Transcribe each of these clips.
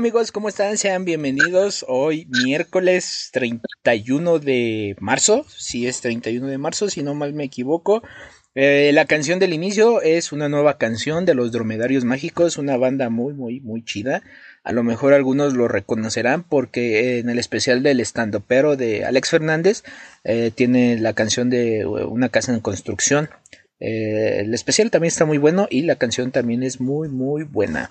¿qué tal amigos? ¿Cómo están? Sean bienvenidos hoy miércoles 31 de marzo, si es 31 de marzo, si no mal me equivoco. Eh, la canción del inicio es una nueva canción de los Dromedarios Mágicos, una banda muy, muy, muy chida. A lo mejor algunos lo reconocerán porque en el especial del estando pero de Alex Fernández eh, tiene la canción de una casa en construcción. Eh, el especial también está muy bueno y la canción también es muy, muy buena.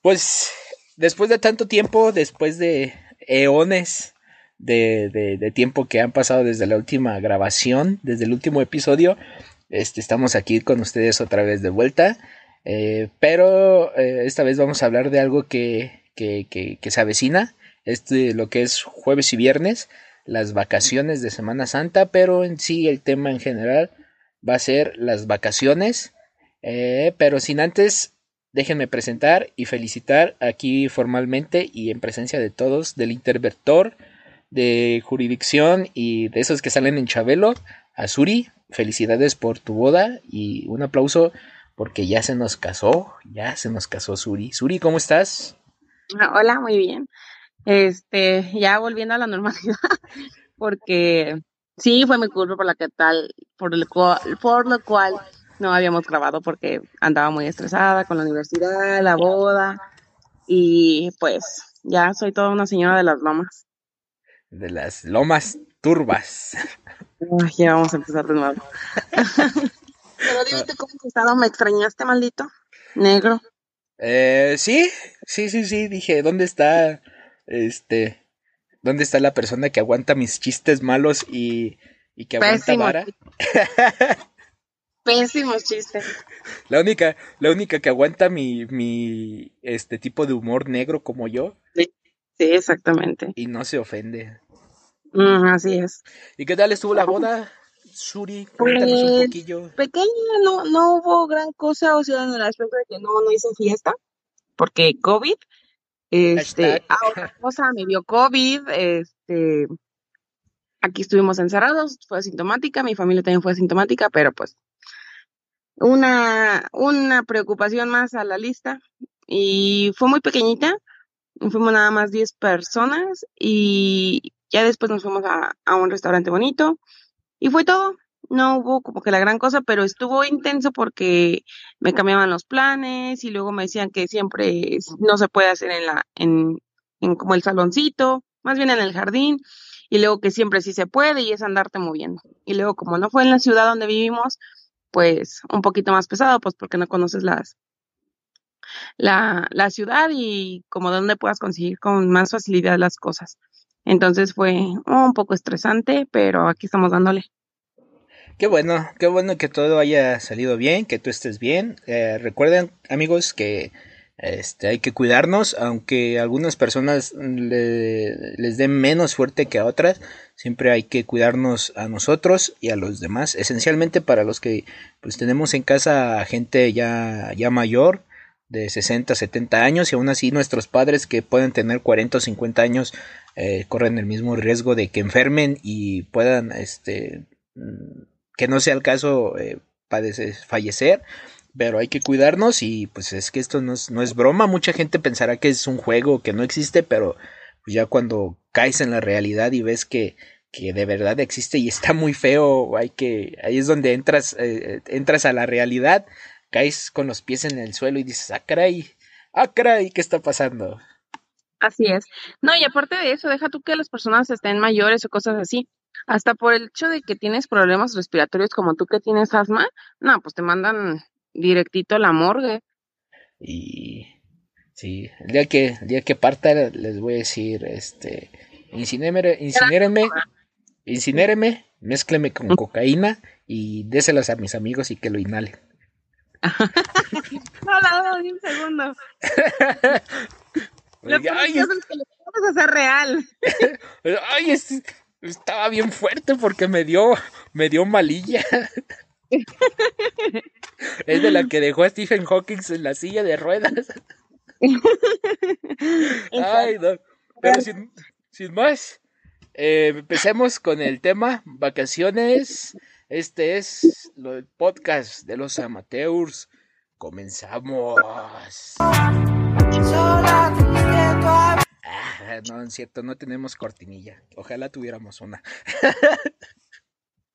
Pues después de tanto tiempo, después de eones de, tiempo que han pasado desde la última grabación, desde el último episodio, este, estamos aquí con ustedes otra vez de vuelta. Eh, pero eh, esta vez vamos a hablar de algo que, que, que, se avecina, este, lo que es jueves y viernes, las vacaciones de Semana Santa, pero en sí el tema en general va a ser las vacaciones. Eh, pero sin antes Déjenme presentar y felicitar aquí formalmente y en presencia de todos del interventor de jurisdicción y de esos que salen en Chabelo, a Suri. Felicidades por tu boda y un aplauso porque ya se nos casó, ya se nos casó Suri. Suri, ¿cómo estás? Ah, hola, muy bien. Este, ya volviendo a la normalidad, porque sí fue mi culpa por la que tal, por lo cual, por lo cual no habíamos grabado porque andaba muy estresada con la universidad, la boda y pues ya soy toda una señora de las lomas. De las lomas turbas. ya vamos a empezar de nuevo. Pero dime cómo has estado, ¿me extrañaste, maldito? Negro. Eh, sí, sí, sí, sí, dije, ¿dónde está este ¿Dónde está la persona que aguanta mis chistes malos y, y que aguanta vara? Pésimos chistes. La única, la única que aguanta mi, mi este tipo de humor negro como yo. Sí, exactamente. Y no se ofende. Mm, así es. ¿Y qué tal estuvo la boda, Suri? Cuéntanos un pues, poquillo. Pequeña, no, no hubo gran cosa, o sea, en el aspecto de que no, no hice fiesta, porque COVID. Este, ahora cosa me dio COVID, este, aquí estuvimos encerrados, fue asintomática, mi familia también fue asintomática, pero pues una, una preocupación más a la lista y fue muy pequeñita, fuimos nada más 10 personas y ya después nos fuimos a, a un restaurante bonito y fue todo. No hubo como que la gran cosa, pero estuvo intenso porque me cambiaban los planes y luego me decían que siempre no se puede hacer en la, en, en como el saloncito, más bien en el jardín, y luego que siempre sí se puede y es andarte moviendo. Y luego como no fue en la ciudad donde vivimos, pues un poquito más pesado, pues porque no conoces las la, la ciudad y como donde puedas conseguir con más facilidad las cosas. Entonces fue un poco estresante, pero aquí estamos dándole. Qué bueno, qué bueno que todo haya salido bien, que tú estés bien. Eh, recuerden, amigos, que este, hay que cuidarnos, aunque algunas personas les den menos fuerte que a otras, siempre hay que cuidarnos a nosotros y a los demás, esencialmente para los que pues tenemos en casa gente ya, ya mayor, de 60, 70 años, y aún así nuestros padres que pueden tener 40 o 50 años eh, corren el mismo riesgo de que enfermen y puedan, este, mm, que no sea el caso, eh, padecer, fallecer pero hay que cuidarnos y pues es que esto no es, no es broma, mucha gente pensará que es un juego que no existe, pero pues ya cuando caes en la realidad y ves que, que de verdad existe y está muy feo, hay que, ahí es donde entras, eh, entras a la realidad, caes con los pies en el suelo y dices, ah caray, ah ¿qué está pasando? Así es. No, y aparte de eso, deja tú que las personas estén mayores o cosas así. Hasta por el hecho de que tienes problemas respiratorios como tú que tienes asma, no, pues te mandan directito a la morgue. Y sí, el día que, el día que parta les voy a decir, este, incinérenme, incinérenme, mézcleme con cocaína y déselas a mis amigos y que lo inhalen. no, la un segundo. ay, es... que le vamos a hacer real. ay, estaba bien fuerte porque me dio, me dio malilla. es de la que dejó a Stephen Hawking en la silla de ruedas. Ay, no. Pero sin, más, eh, empecemos con el tema vacaciones. Este es el podcast de los amateurs. Comenzamos. Ah, no, es cierto, no tenemos cortinilla. Ojalá tuviéramos una.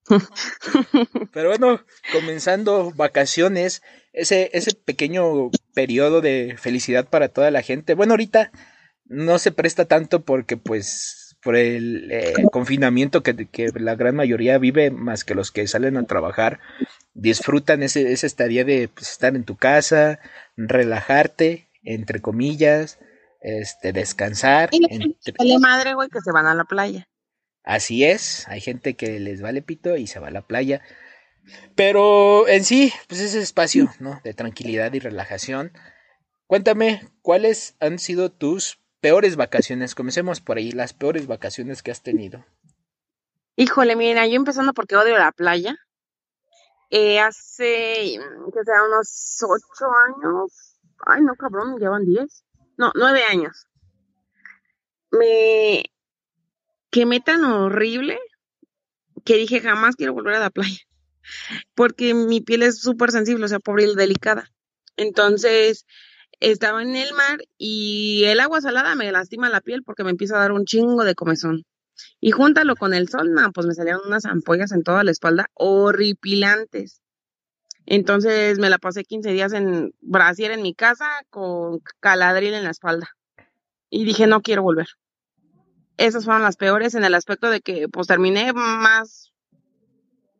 Pero bueno, comenzando vacaciones, ese, ese pequeño periodo de felicidad para toda la gente. Bueno, ahorita no se presta tanto porque pues por el eh, confinamiento que, que, la gran mayoría vive, más que los que salen a trabajar, disfrutan ese, esa estadía de pues, estar en tu casa, relajarte, entre comillas, este, descansar. Y entre... madre, güey, que se van a la playa. Así es, hay gente que les vale pito y se va a la playa. Pero en sí, pues ese espacio, ¿no? De tranquilidad y relajación. Cuéntame, ¿cuáles han sido tus peores vacaciones? Comencemos por ahí, las peores vacaciones que has tenido. Híjole, mira, yo empezando porque odio la playa. Eh, hace, que sea, unos ocho años. Ay, no, cabrón, llevan diez. No, nueve años. Me quemé tan horrible que dije jamás quiero volver a la playa. Porque mi piel es súper sensible, o sea, pobre y delicada. Entonces, estaba en el mar y el agua salada me lastima la piel porque me empieza a dar un chingo de comezón. Y júntalo con el sol, pues me salieron unas ampollas en toda la espalda horripilantes. Entonces me la pasé 15 días en brasier en mi casa con caladril en la espalda. Y dije, no quiero volver. Esas fueron las peores en el aspecto de que pues terminé más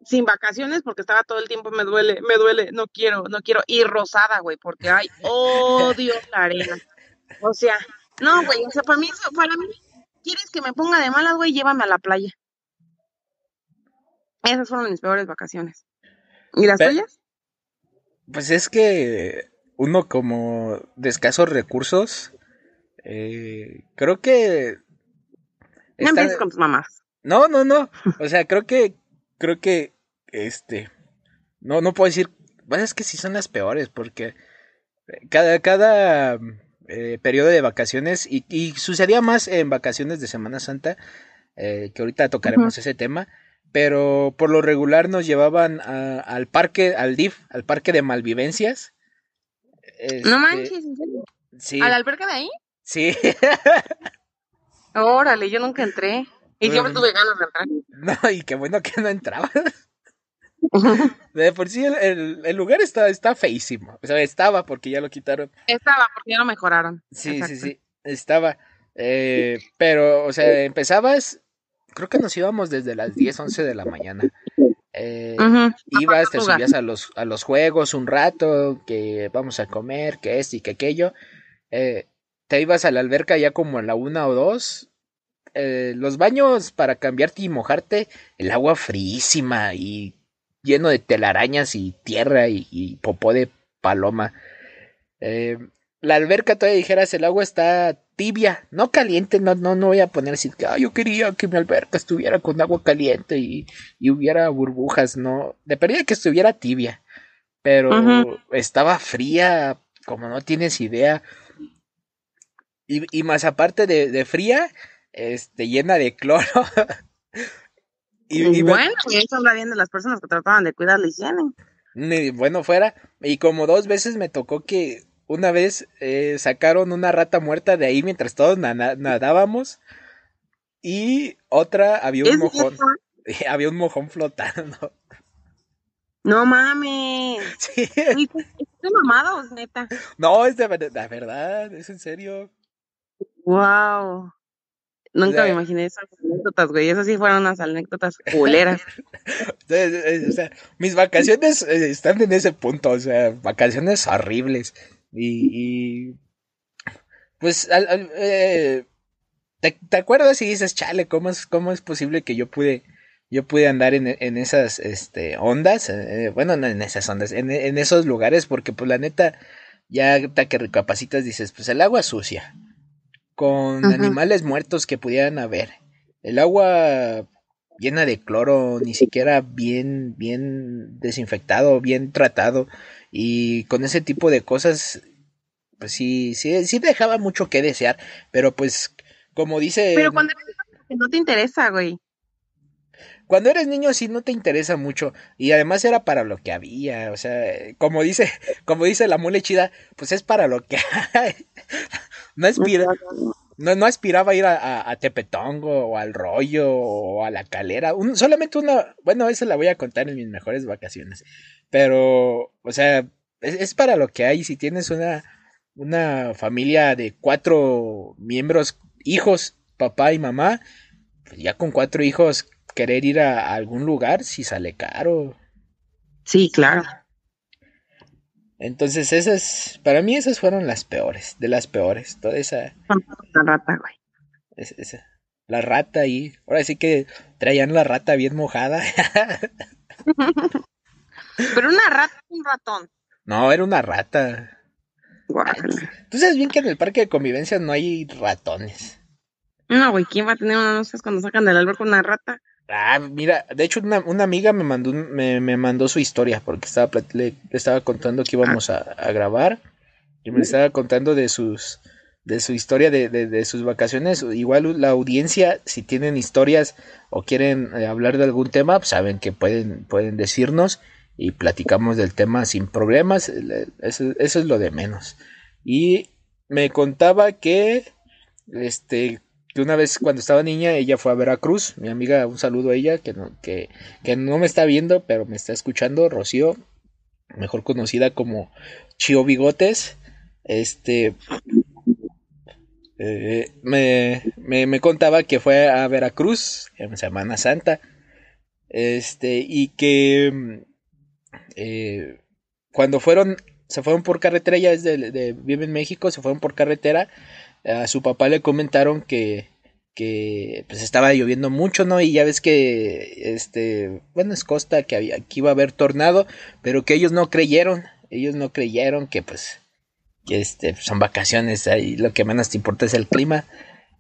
sin vacaciones porque estaba todo el tiempo me duele, me duele, no quiero, no quiero ir rosada, güey, porque ay, odio la arena. O sea, no, güey, o sea, para mí, para mí ¿Quieres que me ponga de malas, güey? Llévame a la playa. Esas fueron mis peores vacaciones. ¿Y las tuyas? Pues es que uno como de escasos recursos, eh, creo que... No empieces con tus mamás. No, no, no. O sea, creo que, creo que, este, no, no puedo decir, bueno, es que sí son las peores, porque cada, cada eh, periodo de vacaciones y, sucedía más en vacaciones de Semana Santa, eh, que ahorita tocaremos ese tema, pero por lo regular nos llevaban al parque, al DIF, al parque de malvivencias. no este, manches, ¿en serio? Sí. ¿Al albergue de ahí? Sí. Órale, yo nunca entré. Y siempre tuve ganas de entrar. No, y qué bueno que no entraba. De por sí el, el, lugar está, está feísimo. O sea, estaba porque ya lo quitaron. Estaba porque ya lo mejoraron. Sí, sí, sí. Estaba. Eh, pero, o sea, empezabas. Creo que nos íbamos desde las 10, 11 de la mañana. Eh, ibas, te subías a los, a los juegos un rato, que vamos a comer, que esto y que aquello. Eh, te ibas a la alberca ya como a la una o dos. los baños para cambiarte y mojarte, el agua fríísima y lleno de telarañas y tierra y, popó de paloma. Eh, la alberca todavía dijeras, el agua está tibia, no caliente, no, no, no voy a poner así que yo quería que mi alberca estuviera con agua caliente y, hubiera burbujas, no, dependía que estuviera tibia, pero estaba fría, como no tienes idea. Y, y más aparte de, de fría, este, llena de cloro. Y, bueno, eso habla bien de las personas que trataban de cuidar la higiene. bueno, fuera. Y como dos veces me tocó que una vez eh, sacaron una rata muerta de ahí mientras todos nadábamos. Y otra había un mojón. había un mojón flotando. No mames. Sí. ¿Es mamado neta? No, es de, de verdad, es en serio. Wow. Nunca me imaginé esas anécdotas, güey. Esas sí fueron unas anécdotas culeras. o sea, mis vacaciones eh, están en ese punto, o sea, vacaciones horribles. Y, pues, eh, ¿te, acuerdas y dices, chale, ¿cómo es, cómo es posible que yo pude, yo pude andar en, en esas este, ondas? Eh, bueno, no en esas ondas, en, en, esos lugares, porque pues la neta, ya que recapacitas dices, pues el agua sucia con animales muertos que pudieran haber. El agua llena de cloro, ni siquiera bien, bien desinfectado, bien tratado. Y con ese tipo de cosas, pues sí, sí, sí dejaba mucho que desear. Pero pues, como dice. Pero cuando no te interesa, güey. Cuando eres niño sí no te interesa mucho. Y además era para lo que había. O sea, como dice, como dice la mole chida, pues es para lo que hay. No es, no, no aspiraba a ir a, a, Tepetongo o al Rollo o a la Calera. solamente una, bueno, esa la voy a contar en mis mejores vacaciones. Pero, o sea, es, para lo que hay. Si tienes una, una familia de cuatro miembros, hijos, papá y mamá, pues ya con cuatro hijos, querer ir a, algún lugar, si sale caro. Sí, claro. Entonces, esas, para mí esas fueron las peores, de las peores. Toda esa. La rata, güey. esa, la rata ahí. Ahora sí que traían la rata bien mojada. Pero una rata, un ratón. No, era una rata. Tú sabes bien que en el parque de convivencia no hay ratones. No, güey, ¿quién va a tener una cuando sacan del albergue una rata? Ah, mira, de hecho una, amiga me mandó, me, me, mandó su historia porque estaba, le, estaba contando que íbamos a, grabar y me estaba contando de sus de su historia de, de, sus vacaciones. Igual la audiencia, si tienen historias o quieren eh, hablar de algún tema, pues saben que pueden, pueden decirnos y platicamos del tema sin problemas. Eso, eso, es lo de menos. Y me contaba que este una vez cuando estaba niña ella fue a Veracruz, mi amiga, un saludo a ella, que no, que, que no me está viendo, pero me está escuchando, Rocío, mejor conocida como Chio Bigotes, este, eh, me, me, me, contaba que fue a Veracruz en Semana Santa, este, y que eh, cuando fueron, se fueron por carretera, ya desde de, vive en México, se fueron por carretera, a su papá le comentaron que, que pues estaba lloviendo mucho, ¿no? Y ya ves que, este, bueno, es costa, que, había, que iba a haber tornado, pero que ellos no creyeron, ellos no creyeron que pues, que este, son vacaciones, ahí lo que menos te importa es el clima.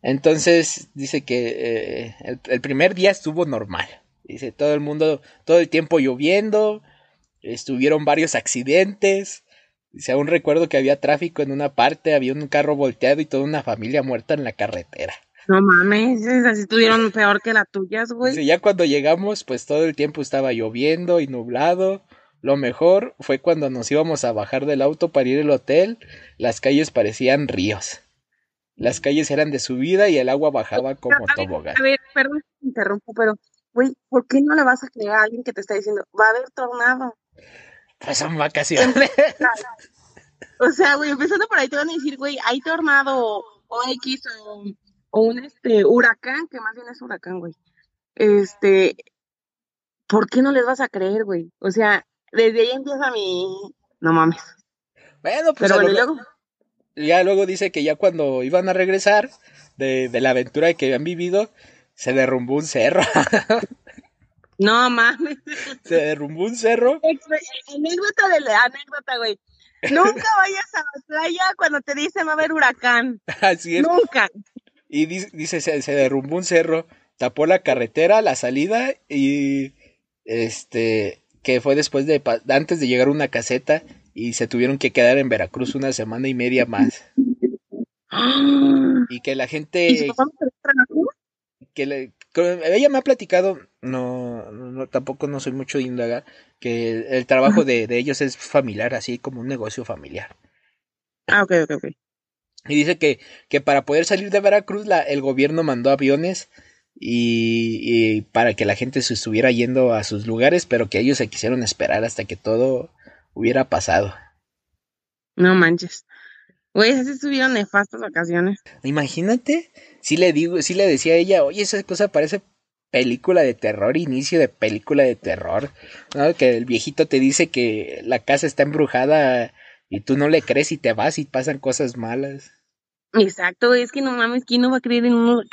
Entonces dice que eh, el, el, primer día estuvo normal. Dice todo el mundo, todo el tiempo lloviendo, estuvieron varios accidentes, Dice, aún recuerdo que había tráfico en una parte, había un carro volteado y toda una familia muerta en la carretera. No mames, así estuvieron peor que la tuyas, güey. Dice, ya cuando llegamos, pues todo el tiempo estaba lloviendo y nublado. Lo mejor fue cuando nos íbamos a bajar del auto para ir al hotel, las calles parecían ríos. Las calles eran de subida y el agua bajaba como tobogán. A ver, perdón, interrumpo, pero, güey, ¿por qué no le vas a creer a alguien que te está diciendo, va a haber tornado? Pues son vacaciones. o sea, güey, empezando por ahí te van a decir, güey, hay tornado o X o, o, un este huracán, que más bien es huracán, güey. Este, ¿por qué no les vas a creer, güey? O sea, desde ahí empieza mi. No mames. Bueno, pues Pero luego... ya luego dice que ya cuando iban a regresar de, de la aventura que habían vivido, se derrumbó un cerro. No mames. Se derrumbó un cerro. Anécdota de la anécdota, güey. Nunca vayas a la playa cuando te dicen va a haber huracán. Así es. Nunca. Y dice, se, derrumbó un cerro, tapó la carretera, la salida y este que fue después de antes de llegar a una caseta y se tuvieron que quedar en Veracruz una semana y media más. y que la gente que le, ella me ha platicado, no, no, tampoco no soy mucho de indagar, que el, trabajo de, ellos es familiar, así como un negocio familiar. Ah, ok, ok, ok. Y dice que, que para poder salir de Veracruz la, el gobierno mandó aviones y, y, para que la gente se estuviera yendo a sus lugares, pero que ellos se quisieron esperar hasta que todo hubiera pasado. No manches. Güey, así estuvieron nefastas vacaciones. Imagínate, si le digo, si le decía a ella, oye, esa cosa parece película de terror, inicio de película de terror, ¿no? Que el viejito te dice que la casa está embrujada y tú no le crees y te vas y pasan cosas malas. Exacto, es que no mames, ¿quién no va a creer en un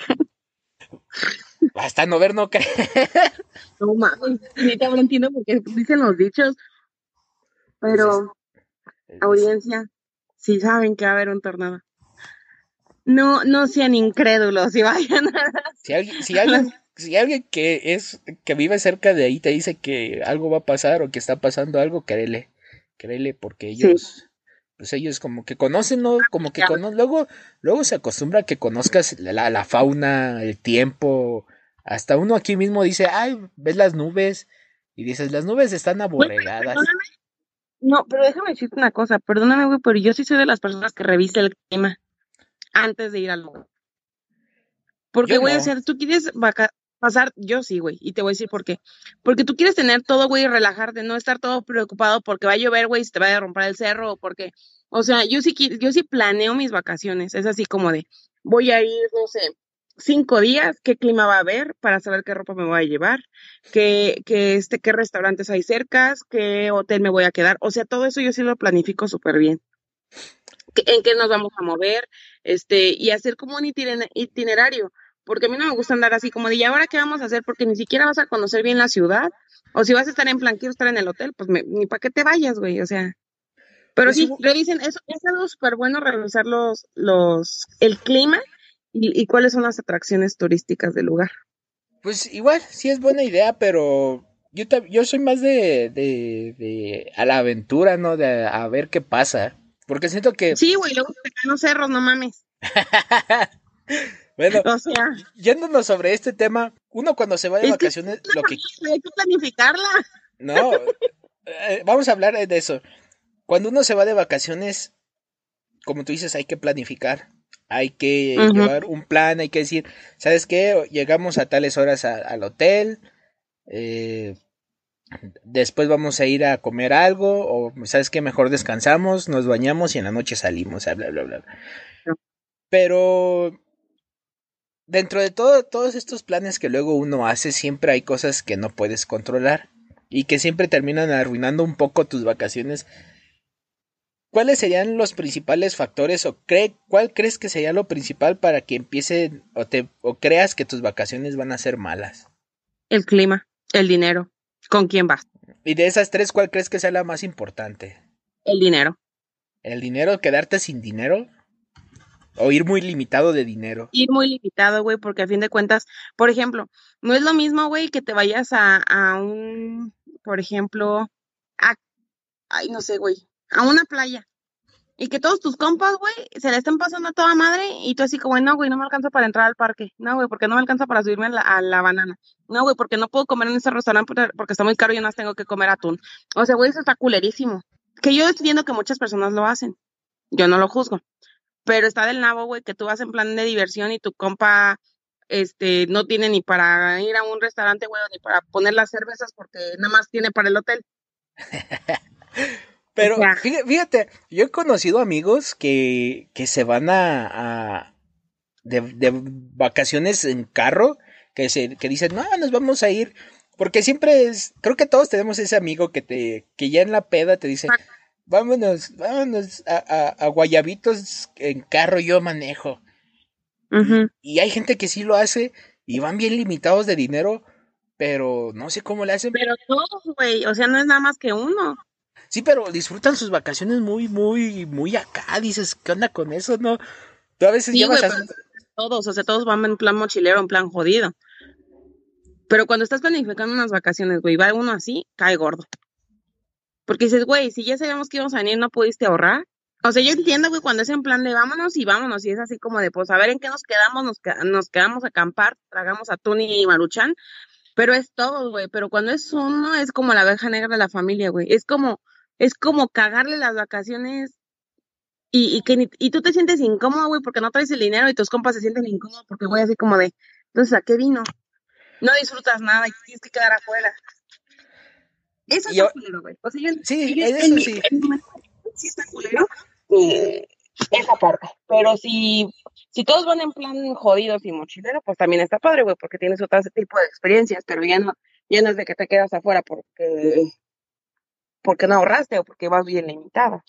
Hasta no ver, no creer. No mames, ni te entiendo porque dicen los dichos. Pero, audiencia, si saben que va a haber un tornado. No, no sean incrédulos y vayan a... Si alguien, si alguien, si alguien que es, que vive cerca de ahí te dice que algo va a pasar o que está pasando algo, créele, créele, porque ellos, pues ellos como que conocen, ¿no? Como que conocen, luego, luego se acostumbra a que conozcas la, la fauna, el tiempo, hasta uno aquí mismo dice, ay, ves las nubes, y dices, las nubes están aborregadas. No, pero déjame decirte una cosa, perdóname, güey, pero yo sí soy de las personas que revisa el clima antes de ir al lugar. Porque, güey, o sea, tú quieres pasar, yo sí, güey, y te voy a decir por qué. Porque tú quieres tener todo, güey, y relajarte, no estar todo preocupado porque va a llover, güey, se te va a romper el cerro, o porque, o sea, yo sí, yo sí planeo mis vacaciones, es así como de, voy a ir, no sé, cinco días, qué clima va a haber para saber qué ropa me voy a llevar, qué, qué, este, qué restaurantes hay cerca, qué hotel me voy a quedar. O sea, todo eso yo sí lo planifico súper bien. En qué nos vamos a mover, este, y hacer como un itinerario. Porque a mí no me gusta andar así como de, ¿y ahora qué vamos a hacer? Porque ni siquiera vas a conocer bien la ciudad. O si vas a estar en plan, quiero estar en el hotel, pues ni para qué te vayas, güey. O sea, pero pues sí, revisen, eso es algo súper bueno revisar los, los, el clima ¿Y, cuáles son las atracciones turísticas del lugar? Pues igual, sí es buena idea, pero yo, yo soy más de, de, de, a la aventura, ¿no? De a ver qué pasa. Porque siento que... Sí, güey, luego te caen los cerros, no mames. bueno, o sea, yéndonos sobre este tema, uno cuando se va de vacaciones, lo que... Hay que planificarla. No, eh, vamos a hablar de eso. Cuando uno se va de vacaciones, como tú dices, hay que planificar hay que llevar un plan, hay que decir, ¿sabes qué? Llegamos a tales horas al hotel, eh, después vamos a ir a comer algo, o ¿sabes qué? Mejor descansamos, nos bañamos y en la noche salimos, bla, bla, bla. Pero dentro de todo, todos estos planes que luego uno hace, siempre hay cosas que no puedes controlar y que siempre terminan arruinando un poco tus vacaciones ¿Cuáles serían los principales factores o cuál crees que sería lo principal para que empiece o, te, o creas que tus vacaciones van a ser malas? El clima, el dinero, con quién vas. Y de esas tres, ¿cuál crees que sea la más importante? El dinero. ¿El dinero? ¿Quedarte sin dinero? ¿O ir muy limitado de dinero? Ir muy limitado, güey, porque a fin de cuentas, por ejemplo, no es lo mismo, güey, que te vayas a, a un, por ejemplo, a, ay, no sé, güey, a una playa. Y que todos tus compas, güey, se le estén pasando a toda madre y tú así como, no, güey, no me alcanza para entrar al parque. No, güey, porque no me alcanza para subirme a la, banana. No, güey, porque no puedo comer en ese restaurante porque está muy caro y yo no tengo que comer atún. O sea, güey, eso está culerísimo. Que yo estoy viendo que muchas personas lo hacen. Yo no lo juzgo. Pero está del nabo, güey, que tú vas en plan de diversión y tu compa este no tiene ni para ir a un restaurante, güey, ni para poner las cervezas porque nada más tiene para el hotel. Pero fíjate, yo he conocido amigos que, que se van a, de, de, vacaciones en carro, que, se, que dicen, no, nos vamos a ir, porque siempre es, creo que todos tenemos ese amigo que te, que ya en la peda te dice, vámonos, vámonos a, a, Guayabitos en carro, yo manejo. y, y hay gente que sí lo hace y van bien limitados de dinero, pero no sé cómo le hacen. Pero todos, güey, o sea, no es nada más que uno. Sí, pero disfrutan sus vacaciones muy, muy, muy acá. Dices, ¿qué onda con eso? No. Tú a veces llevas Todos, o sea, todos van en plan mochilero, en plan jodido. Pero cuando estás planificando unas vacaciones, güey, va uno así, cae gordo. Porque dices, güey, si ya sabíamos que íbamos a venir, ¿no pudiste ahorrar? O sea, yo entiendo, güey, cuando es en plan de vámonos y vámonos, y es así como de, pues, a ver en qué nos quedamos, nos, nos quedamos a acampar, tragamos atún y maruchan, pero es todo, güey. Pero cuando es uno, es como la abeja negra de la familia, güey. Es como, es como cagarle las vacaciones y, y que y tú te sientes incómodo, güey, porque no traes el dinero y tus compas se sienten incómodos porque voy así como de, entonces, ¿a qué vino? No disfrutas nada y tienes que quedar afuera. Eso es culero, güey. O sea, yo, sí, eso sí. sí está culero eh, esa parte. Pero si, si todos van en plan jodidos y mochilero, pues también está padre, güey, porque tienes otro tipo de experiencias, pero ya no, ya no es de que te quedas afuera porque porque no ahorraste o porque vas bien limitada.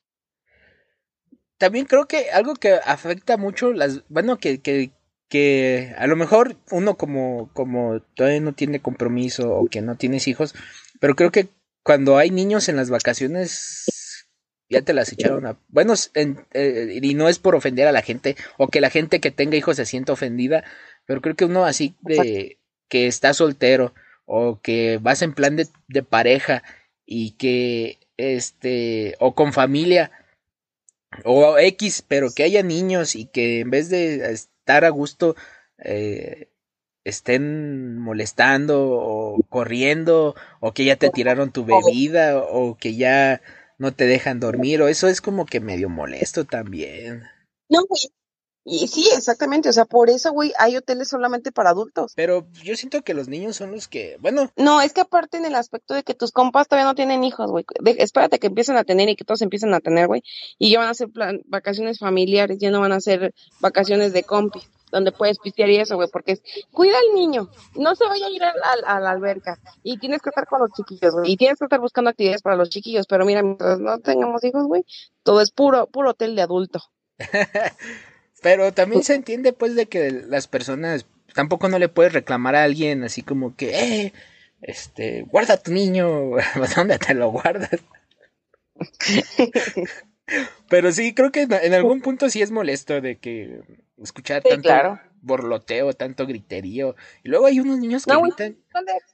También creo que algo que afecta mucho las, bueno, que, que, que a lo mejor uno como, como todavía no tiene compromiso o que no tienes hijos, pero creo que cuando hay niños en las vacaciones ya te las echaron a... Bueno, eh, y no es por ofender a la gente o que la gente que tenga hijos se sienta ofendida, pero creo que uno así de que está soltero o que vas en plan de, de pareja y que este o con familia o X, pero que haya niños y que en vez de estar a gusto eh, estén molestando o corriendo o que ya te tiraron tu bebida o que ya no te dejan dormir o eso es como que medio molesto también. No, güey. Y sí, exactamente, o sea, por eso, güey, hay hoteles solamente para adultos. Pero yo siento que los niños son los que, bueno. No, es que aparte en el aspecto de que tus compas todavía no tienen hijos, güey. espérate que empiecen a tener y que todos empiecen a tener, güey. Y ya van a hacer vacaciones familiares, ya no van a ser vacaciones de compi, donde puedes pistear y eso, güey, porque es, cuida al niño, no se vaya a ir a, la alberca. Y tienes que estar con los chiquillos, güey. Y tienes que estar buscando actividades para los chiquillos. Pero mira, mientras no tengamos hijos, güey, todo es puro, puro hotel de adulto. Pero también se entiende pues de que las personas tampoco no le puedes reclamar a alguien así como que, eh, este, guarda a tu niño, ¿dónde te lo guardas? Pero sí, creo que en algún punto sí es molesto de que escuchar tanto borloteo, tanto griterío. Y luego hay unos niños que no, gritan.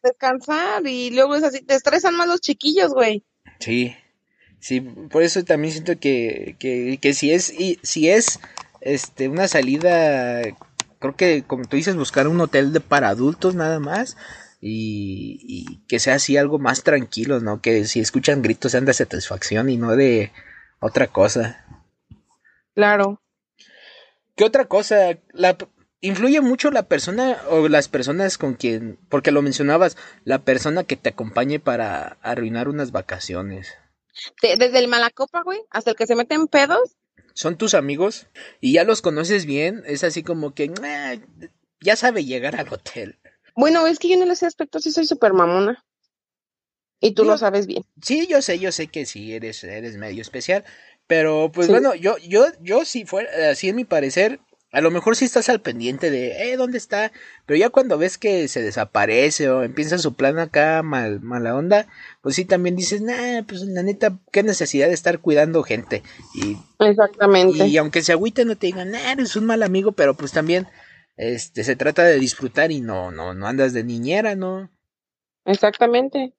descansar y luego es así, te estresan más los chiquillos, güey. Sí, sí, por eso también siento que, que, que si es, y, si es este, una salida, creo que como tú dices, buscar un hotel de para adultos nada más. Y, que sea así algo más tranquilo, ¿no? Que si escuchan gritos sean de satisfacción y no de otra cosa. Claro. ¿Qué otra cosa? La, influye mucho la persona o las personas con quien, porque lo mencionabas, la persona que te acompañe para arruinar unas vacaciones. Desde el malacopa, güey, hasta el que se mete en pedos, son tus amigos y ya los conoces bien, es así como que ya sabe llegar al hotel. Bueno, es que yo en ese aspecto sí soy súper mamona. Y tú lo sabes bien. Sí, yo sé, yo sé que sí eres, eres medio especial. Pero pues bueno, yo, yo, yo si fuera, así en mi parecer, a lo mejor sí estás al pendiente de, eh, ¿dónde está? Pero ya cuando ves que se desaparece o empieza su plan acá mal, mala onda, pues sí también dices, nah, pues la neta, qué necesidad de estar cuidando gente. Y, Exactamente. Y aunque se agüite no te digan, nah, eres un mal amigo, pero pues también, este, se trata de disfrutar y no, no, no andas de niñera, ¿no? Exactamente.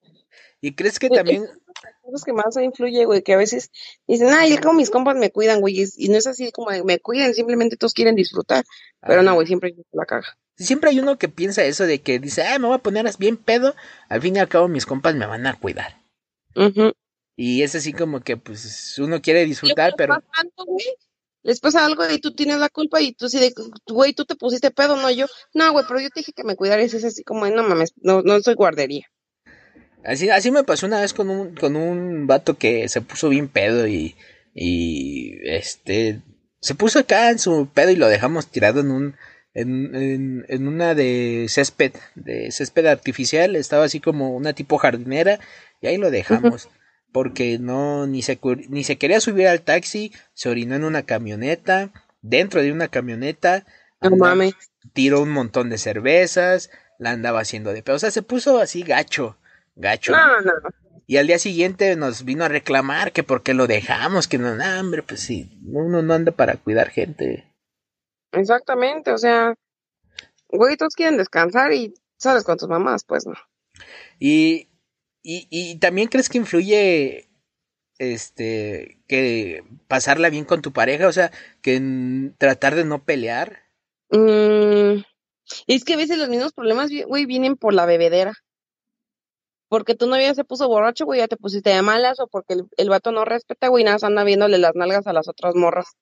¿Y crees que también cosas que más influye, güey, que a veces dicen, ay, como mis compas me cuidan, güey, y no es así como me cuidan, simplemente todos quieren disfrutar, pero no, güey, siempre la caga. Siempre hay uno que piensa eso de que dice, ay, me voy a poner bien pedo, al fin y al cabo mis compas me van a cuidar. Y es así como que, pues, uno quiere disfrutar, pero... les pasa algo y tú tienes la culpa y tú sí de, güey, tú te pusiste pedo, no yo. No, güey, pero yo te dije que me cuidaras, es así como, no mames, no, no soy guardería. Así, así me pasó una vez con un, con un vato que se puso bien pedo y, y este, se puso acá en su pedo y lo dejamos tirado en un, en, en, en, una de césped, de césped artificial, estaba así como una tipo jardinera y ahí lo dejamos. Porque no, ni se, ni se quería subir al taxi, se orinó en una camioneta, dentro de una camioneta. No mames. Tiró un montón de cervezas, la andaba haciendo de pedo. O sea, se puso así gacho gacho. No, no. Y al día siguiente nos vino a reclamar que por qué lo dejamos, que no, no, hombre, pues sí, uno no anda para cuidar gente. Exactamente, o sea, güey, todos quieren descansar y sales con tus mamás, pues no. Y, y, y también crees que influye este que pasarla bien con tu pareja, o sea, que tratar de no pelear. Mm, es que a veces los mismos problemas, güey, vienen por la bebedera porque tu novia se puso borracho, güey, ya te pusiste de malas, o porque el, el vato no respeta, güey, nada, anda viéndole las nalgas a las otras morras.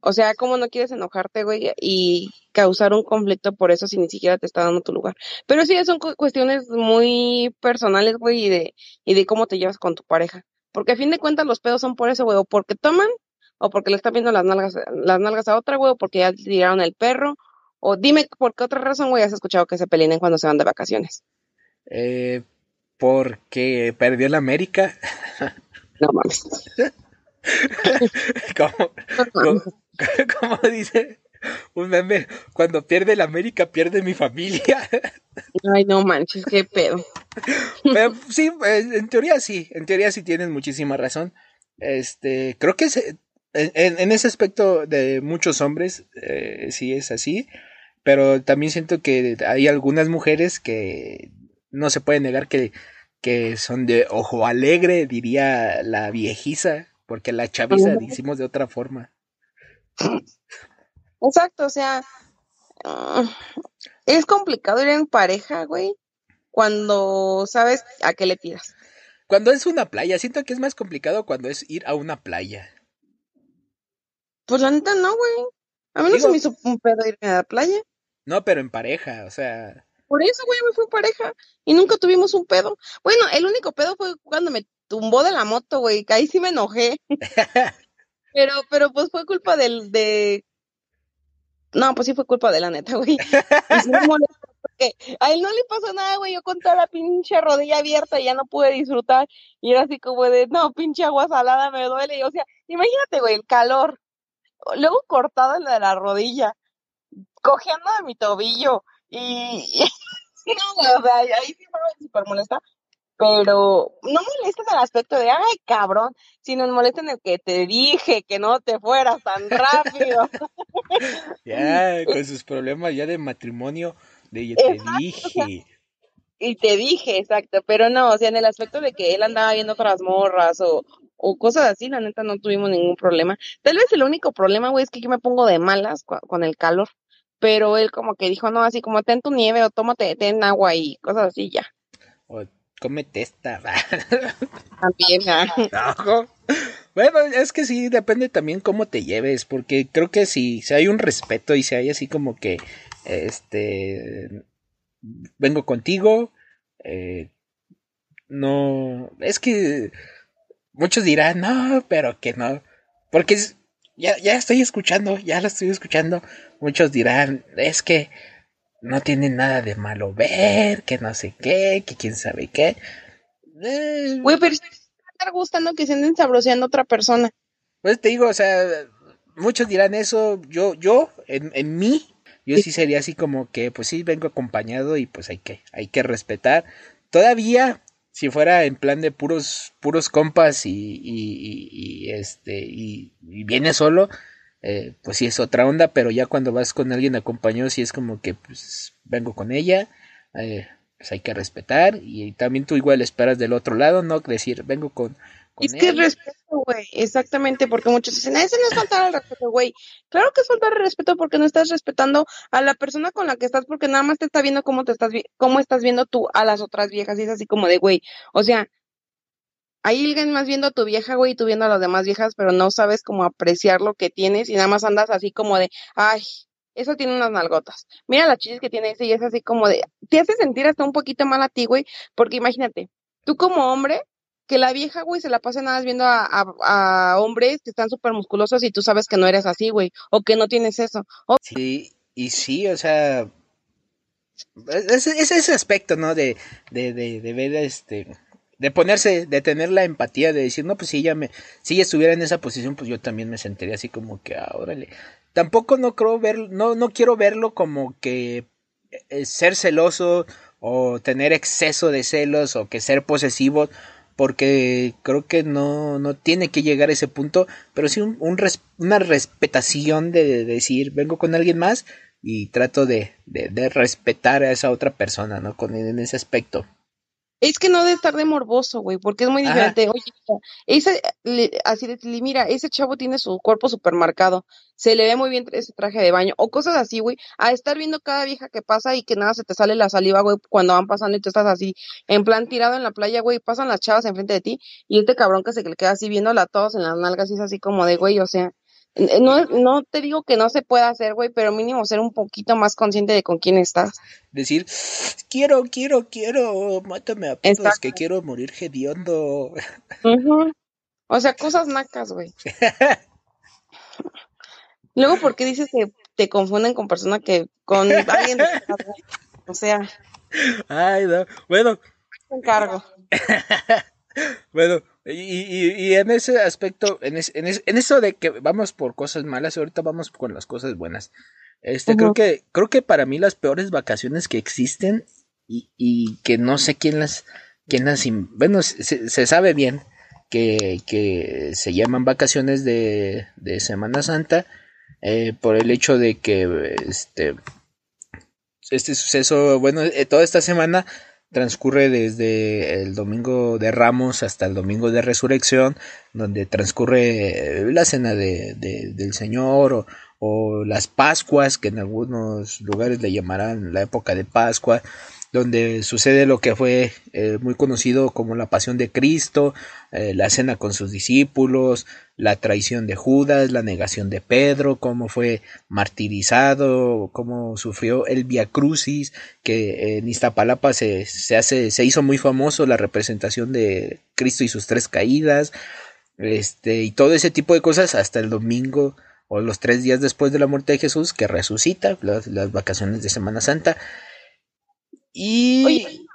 O sea, ¿cómo no quieres enojarte, güey, y causar un conflicto por eso si ni siquiera te está dando tu lugar? Pero sí, son cuestiones muy personales, güey, y de, y de cómo te llevas con tu pareja. Porque a fin de cuentas los pedos son por eso, güey, o porque toman, o porque le están viendo las nalgas, las nalgas a otra, güey, o porque ya tiraron el perro, o dime por qué otra razón, güey, has escuchado que se peleen cuando se van de vacaciones. Eh, porque perdió la América. No mames. como, dice un meme, cuando pierde la América pierde mi familia. Ay, no manches, qué pedo. sí, en teoría sí, en teoría sí tienes muchísima razón. Este, creo que en, ese aspecto de muchos hombres eh, sí es así, pero también siento que hay algunas mujeres que no se puede negar que, que son de ojo alegre, diría la viejiza, porque la chaviza decimos de otra forma. Exacto, o sea, ah, es complicado ir en pareja, güey, cuando sabes a qué le tiras. Cuando es una playa, siento que es más complicado cuando es ir a una playa. Pues la neta no, güey. A mí no se me hizo un pedo irme a la playa. No, pero en pareja, o sea. Por eso, güey, me fui pareja y nunca tuvimos un pedo. Bueno, el único pedo fue cuando me tumbó de la moto, güey, que ahí sí me enojé. pero, pero pues fue culpa del, de... No, pues sí fue culpa de la neta, güey. porque a él no le pasó nada, güey, yo con toda la pinche rodilla abierta y ya no pude disfrutar. Y era así como de, no, pinche agua salada me duele. Y, o sea, imagínate, güey, el calor. Luego cortado en la de la rodilla cogiendo de mi tobillo y, no, o sea, ahí sí fue súper molesta, pero no molesta en el aspecto de, ay, cabrón, sino molesta en el que te dije que no te fueras tan rápido. ya, con sus problemas ya de matrimonio, de te dije. y te dije, exacto, pero no, o sea, en el aspecto de que él andaba viendo otras morras o, o cosas así, la neta no tuvimos ningún problema. Tal vez el único problema, güey, es que yo me pongo de malas con el calor pero él como que dijo, no, así como ten tu nieve o tómate, ten agua y cosas así ya. O cómete esta. También, Bueno, es que sí, depende también cómo te lleves, porque creo que si, si hay un respeto y si hay así como que, este, vengo contigo, eh, no, es que muchos dirán, no, pero que no, porque es, ya, ya estoy escuchando, ya lo estoy escuchando. Muchos dirán, es que no tiene nada de malo ver, que no sé qué, que quién sabe qué. Eh, Güey, pero estar gustando que se anden sabroseando a otra persona. Pues te digo, o sea, muchos dirán eso, yo, yo, en, en mí, yo sí sería así como que, pues sí, vengo acompañado y pues hay que, hay que respetar. Todavía si fuera en plan de puros, puros compas y, y, este, y, viene solo, eh, pues sí es otra onda, pero ya cuando vas con alguien acompañado, sí es como que, pues, vengo con ella, eh, pues hay que respetar, y también tú igual esperas del otro lado, ¿no? Decir, vengo con, es que respeto, güey, exactamente, porque muchos dicen, ese no es faltar al respeto, güey. Claro que es faltar al respeto porque no estás respetando a la persona con la que estás, porque nada más te está viendo cómo te estás, cómo estás viendo tú a las otras viejas, y es así como de, güey, o sea, hay alguien más viendo a tu vieja, güey, y tú viendo a las demás viejas, pero no sabes cómo apreciar lo que tienes y nada más andas así como de, ay, eso tiene unas nalgotas. Mira las chichis que tiene ese y es así como de, te hace sentir hasta un poquito mal a ti, güey, porque imagínate, tú como hombre que la vieja, güey, se la pasa nada más viendo a, hombres que están súper musculosos y tú sabes que no eres así, güey, o que no tienes eso. Sí, y sí, o sea, es, ese aspecto, ¿no? De, de, de, de ver, este, de ponerse, de tener la empatía, de decir, no, pues si ella me, si ella estuviera en esa posición, pues yo también me sentiría así como que, ah, órale. Tampoco no creo ver, no, no quiero verlo como que eh, ser celoso o tener exceso de celos o que ser posesivo porque creo que no, no tiene que llegar a ese punto, pero sí un, una respetación de, decir, vengo con alguien más y trato de, de, de respetar a esa otra persona, ¿no? Con, en ese aspecto. Es que no debe estar de morboso, güey, porque es muy diferente. Oye, ese, así de, mira, ese chavo tiene su cuerpo supermercado, se le ve muy bien ese traje de baño, o cosas así, güey, a estar viendo cada vieja que pasa y que nada se te sale la saliva, güey, cuando van pasando y tú estás así, en plan tirado en la playa, güey, pasan las chavas enfrente de ti, y este cabrón que se le queda así viéndola a todos en las nalgas y es así como de, güey, o sea, no, no te digo que no se pueda hacer, güey, pero mínimo ser un poquito más consciente de con quién estás. Decir, quiero, quiero, quiero, mátame a todos, que quiero morir hediondo. O sea, cosas nacas, güey. Luego, ¿por qué dices que te confunden con persona que con alguien? o sea. Ay, no. Bueno. encargo. bueno, y, y, en ese aspecto, en, en, eso de que vamos por cosas malas, ahorita vamos con las cosas buenas. Este, creo que, creo que para mí las peores vacaciones que existen y, y que no sé quién las, quién las, bueno, se, se sabe bien que, que, se llaman vacaciones de, de Semana Santa, eh, por el hecho de que, este, este suceso, bueno, eh, toda esta semana transcurre desde el domingo de Ramos hasta el domingo de Resurrección, donde transcurre eh, la cena de, del Señor o, las Pascuas, que en algunos lugares le llamarán la época de Pascua, donde sucede lo que fue eh, muy conocido como la pasión de Cristo, eh, la cena con sus discípulos, la traición de Judas, la negación de Pedro, cómo fue martirizado, cómo sufrió el Via Crucis, que en Iztapalapa se, se, hace, se hizo muy famoso la representación de Cristo y sus tres caídas, este, y todo ese tipo de cosas hasta el domingo o los tres días después de la muerte de Jesús, que resucita, las, las vacaciones de Semana Santa. Y... Oye,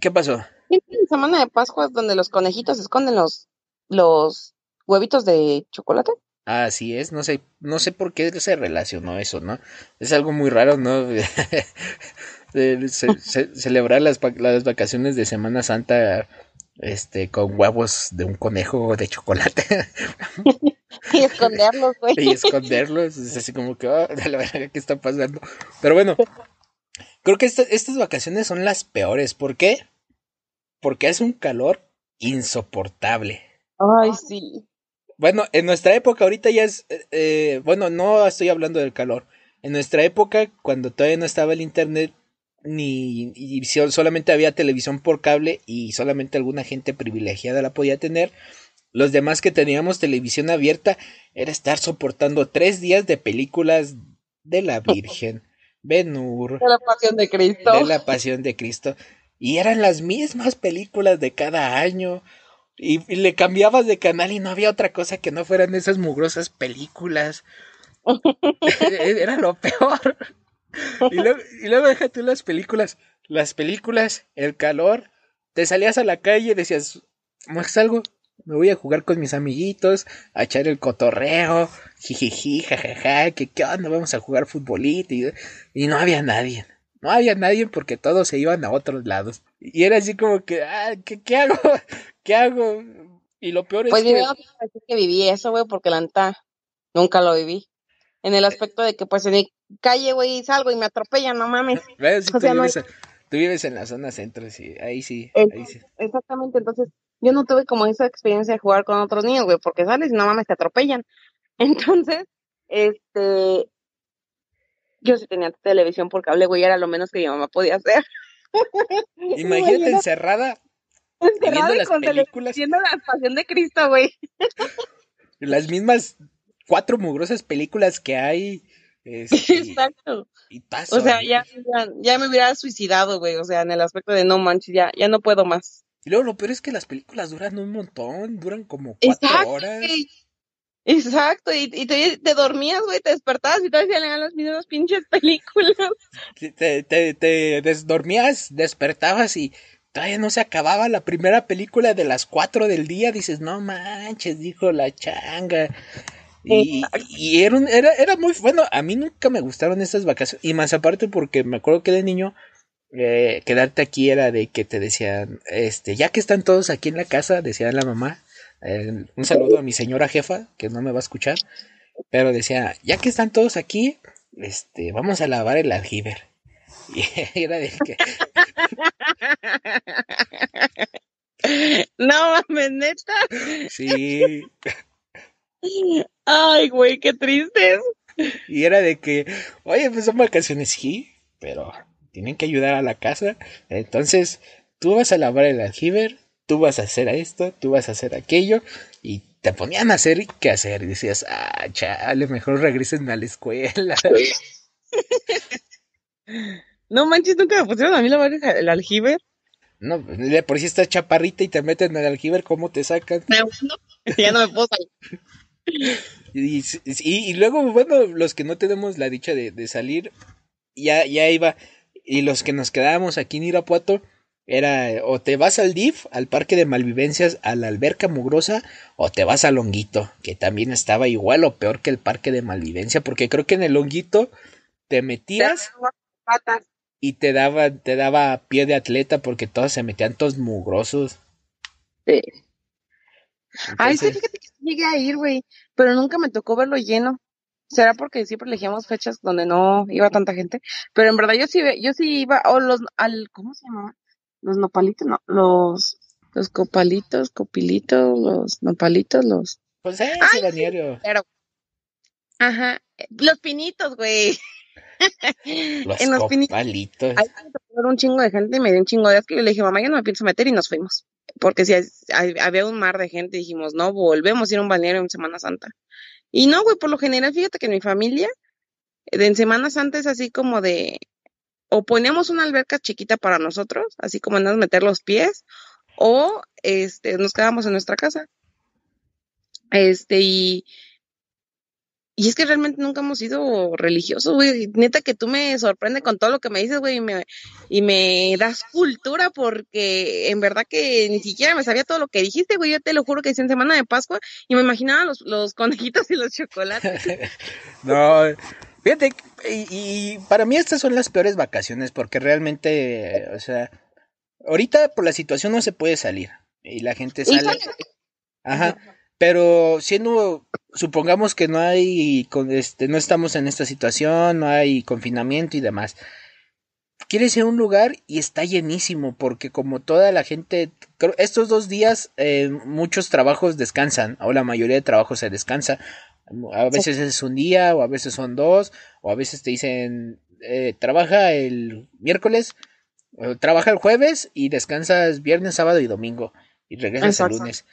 ¿Qué pasó? ¿en semana de Pascua donde los conejitos esconden los, los huevitos de chocolate? Así es, no sé, no sé por qué se relacionó eso, ¿no? Es algo muy raro, ¿no? De ce- ce- celebrar las, las vacaciones de Semana Santa este con huevos de un conejo de chocolate Y esconderlos, güey. y esconderlos, es así como que, "Ah, de la verga, ¿qué está pasando? Pero bueno, creo que esta- estas vacaciones son las peores, ¿por qué? Porque hace un calor insoportable. Ay, sí. Bueno, en nuestra época ahorita ya es, eh, eh, bueno, no estoy hablando del calor. En nuestra época, cuando todavía no estaba el internet, ni y solamente había televisión por cable y solamente alguna gente privilegiada la podía tener, los demás que teníamos televisión abierta era estar soportando tres días de películas de la Virgen, Ben-Hur, De la pasión de Cristo. de la Pasión de Cristo. Y eran las mismas películas de cada año. Y, y le cambiabas de canal y no había otra cosa que no fueran esas mugrosas películas. E- Era lo peor. Y luego, y luego deja tú las películas. Las películas, el calor. Te salías a la calle y decías, ¿cómo salgo? Me voy a jugar con mis amiguitos, a echar el cotorreo, jijiji, jajaja, que qué onda, vamos a jugar futbolito. Y, y no había nadie. No había nadie porque todos se iban a otros lados. Y era así como que, ah, ¿qué, qué hago? ¿Qué hago? Y lo peor Pues es que... yo te voy a decir que viví eso, güey, porque la neta nunca lo viví. En el aspecto de que, pues, en mi calle, güey, salgo y me atropellan, no mames. ¿ves? o tú, sea, no vives, tú vives en la zona centro, sí. Ahí sí. Ahí sí. Exactamente, entonces yo no tuve como esa experiencia de jugar con otros niños, güey, porque sales y no mames, te atropellan. Entonces, este, yo sí tenía televisión por cable, güey, era lo menos que mi mamá podía hacer. Imagínate encerrada encerrada viendo y las con películas. viendo la pasión de Cristo, güey. las mismas cuatro mugrosas películas que hay. este, Exacto. y paso. O sea, ya, ya, ya me hubiera suicidado, güey, o sea, en el aspecto de no manches, ya, ya no puedo más. Y luego lo peor es que las películas duran un montón, duran como cuatro Exacto, horas. Exacto, y, y te, te dormías, güey, te despertabas y todavía leían las mismas pinches películas. Te, te, te desdormías, despertabas y todavía no se acababa la primera película de las cuatro del día. Dices, no manches, dijo la changa. Y, y era, un- era, era muy bueno. A mí nunca me gustaron estas vacaciones. Y más aparte porque me acuerdo que de niño eh, quedarte aquí era de que te decían, este, ya que están todos aquí en la casa, decía la mamá. eh, un saludo a mi señora jefa, que no me va a escuchar. Pero decía, ya que están todos aquí, este, vamos a lavar el aljiber. Y era de que, No mames, neta. sí, Ay, güey, qué tristes. y era de que, oye, pues son vacaciones, sí, pero tienen que ayudar a la casa. Entonces, tú vas a lavar el aljiber, tú vas a hacer esto, tú vas a hacer aquello, y te ponían a hacer qué hacer. Y decías, ah, chale, mejor regresen a la escuela. No manches, nunca me pusieron a mí lavar el el aljibe. No, de por si estás chaparrita y te meten al aljiber, ¿cómo te sacan? Me uno, Ya no me puedo salir. Y, y- y luego, bueno, los que no tenemos la dicha de, de salir, ya, ya iba. Y los que nos quedábamos aquí en Irapuato, era o te vas al DIF, al parque de malvivencias, a la alberca mugrosa, o te vas al Longuito, que también estaba igual o peor que el parque de malvivencia, porque creo que en el Longuito te metías y te daba, te daba pie de atleta porque todos se metían todos mugrosos. Sí. Ay, sí, fíjate que llegué a ir, güey, pero nunca me tocó verlo lleno. Será porque siempre elegíamos fechas donde no iba tanta gente, pero en verdad yo sí, yo sí iba, o los, al, ¿cómo se llamaba? Los nopalitos, no, los, los copalitos, copilitos, los nopalitos, los, Pues ese Ay, sí. pero, ajá, eh, los pinitos, güey. Los en los pinitos. Ahí un chingo de gente y me dio un chingo de asco y yo le dije, mamá, ya no me pienso meter y nos fuimos. Porque si hay- hay- había un mar de gente, dijimos, no, volvemos a ir a un balneario en Semana Santa. Y no, güey, por lo general, fíjate que en mi familia, de en Semana Santa es así como de, o ponemos una alberca chiquita para nosotros, así como en meter los pies, o este, nos quedamos en nuestra casa. Este, y, y es que realmente nunca hemos sido religiosos, güey. Neta que tú me sorprende con todo lo que me dices, güey, y me, y me das cultura porque en verdad que ni siquiera me sabía todo lo que dijiste, güey. Yo te lo juro que es en semana de Pascua y me imaginaba los, los conejitos y los chocolates. No, fíjate, y, y para mí estas son las peores vacaciones porque realmente, o sea, ahorita por la situación no se puede salir y la gente sale. Ajá. Pero siendo, supongamos que no hay, con este, no estamos en esta situación, no hay confinamiento y demás. Quieres ir a un lugar y está llenísimo, porque como toda la gente, estos dos días eh, muchos trabajos descansan, o la mayoría de trabajos se descansa. A veces es un día, o a veces son dos, o a veces te dicen, eh, trabaja el miércoles, o trabaja el jueves y descansas viernes, sábado y domingo, y regresas el lunes.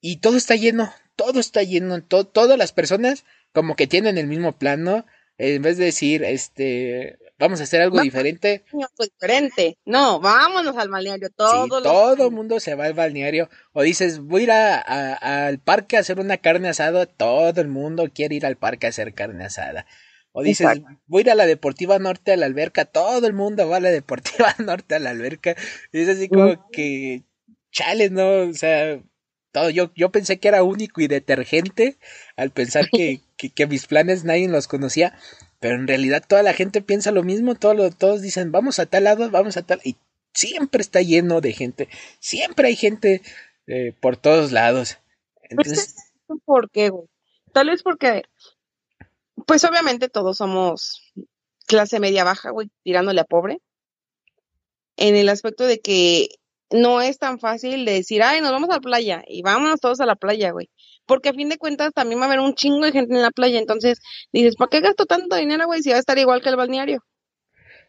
Y todo está lleno, todo está lleno, to- todas las personas como que tienen el mismo plan, ¿no? En vez de decir, este, vamos a hacer algo diferente, pues, diferente. No, vámonos al balneario sí, los todo el mundo se va al balneario. O dices, voy a ir a- a- al parque a hacer una carne asada, todo el mundo quiere ir al parque a hacer carne asada. O dices, Exacto. voy a ir a la Deportiva Norte a la alberca, todo el mundo va a la Deportiva Norte a la alberca. Y es así como que, chales, ¿no? O sea, todo, yo, yo pensé que era único y detergente al pensar que, que, que mis planes nadie los conocía, pero en realidad toda la gente piensa lo mismo, todos, lo- todos dicen, vamos a tal lado, vamos a tal, y siempre está lleno de gente, siempre hay gente eh, por todos lados. Entonces, ¿Por qué, güey? Tal vez porque, pues obviamente todos somos clase media baja, güey, tirándole a pobre. En el aspecto de que no es tan fácil de decir, ay, nos vamos a la playa y vámonos todos a la playa, güey. Porque a fin de cuentas también va a haber un chingo de gente en la playa. Entonces dices, ¿para qué gasto tanto dinero, güey, si va a estar igual que el balneario?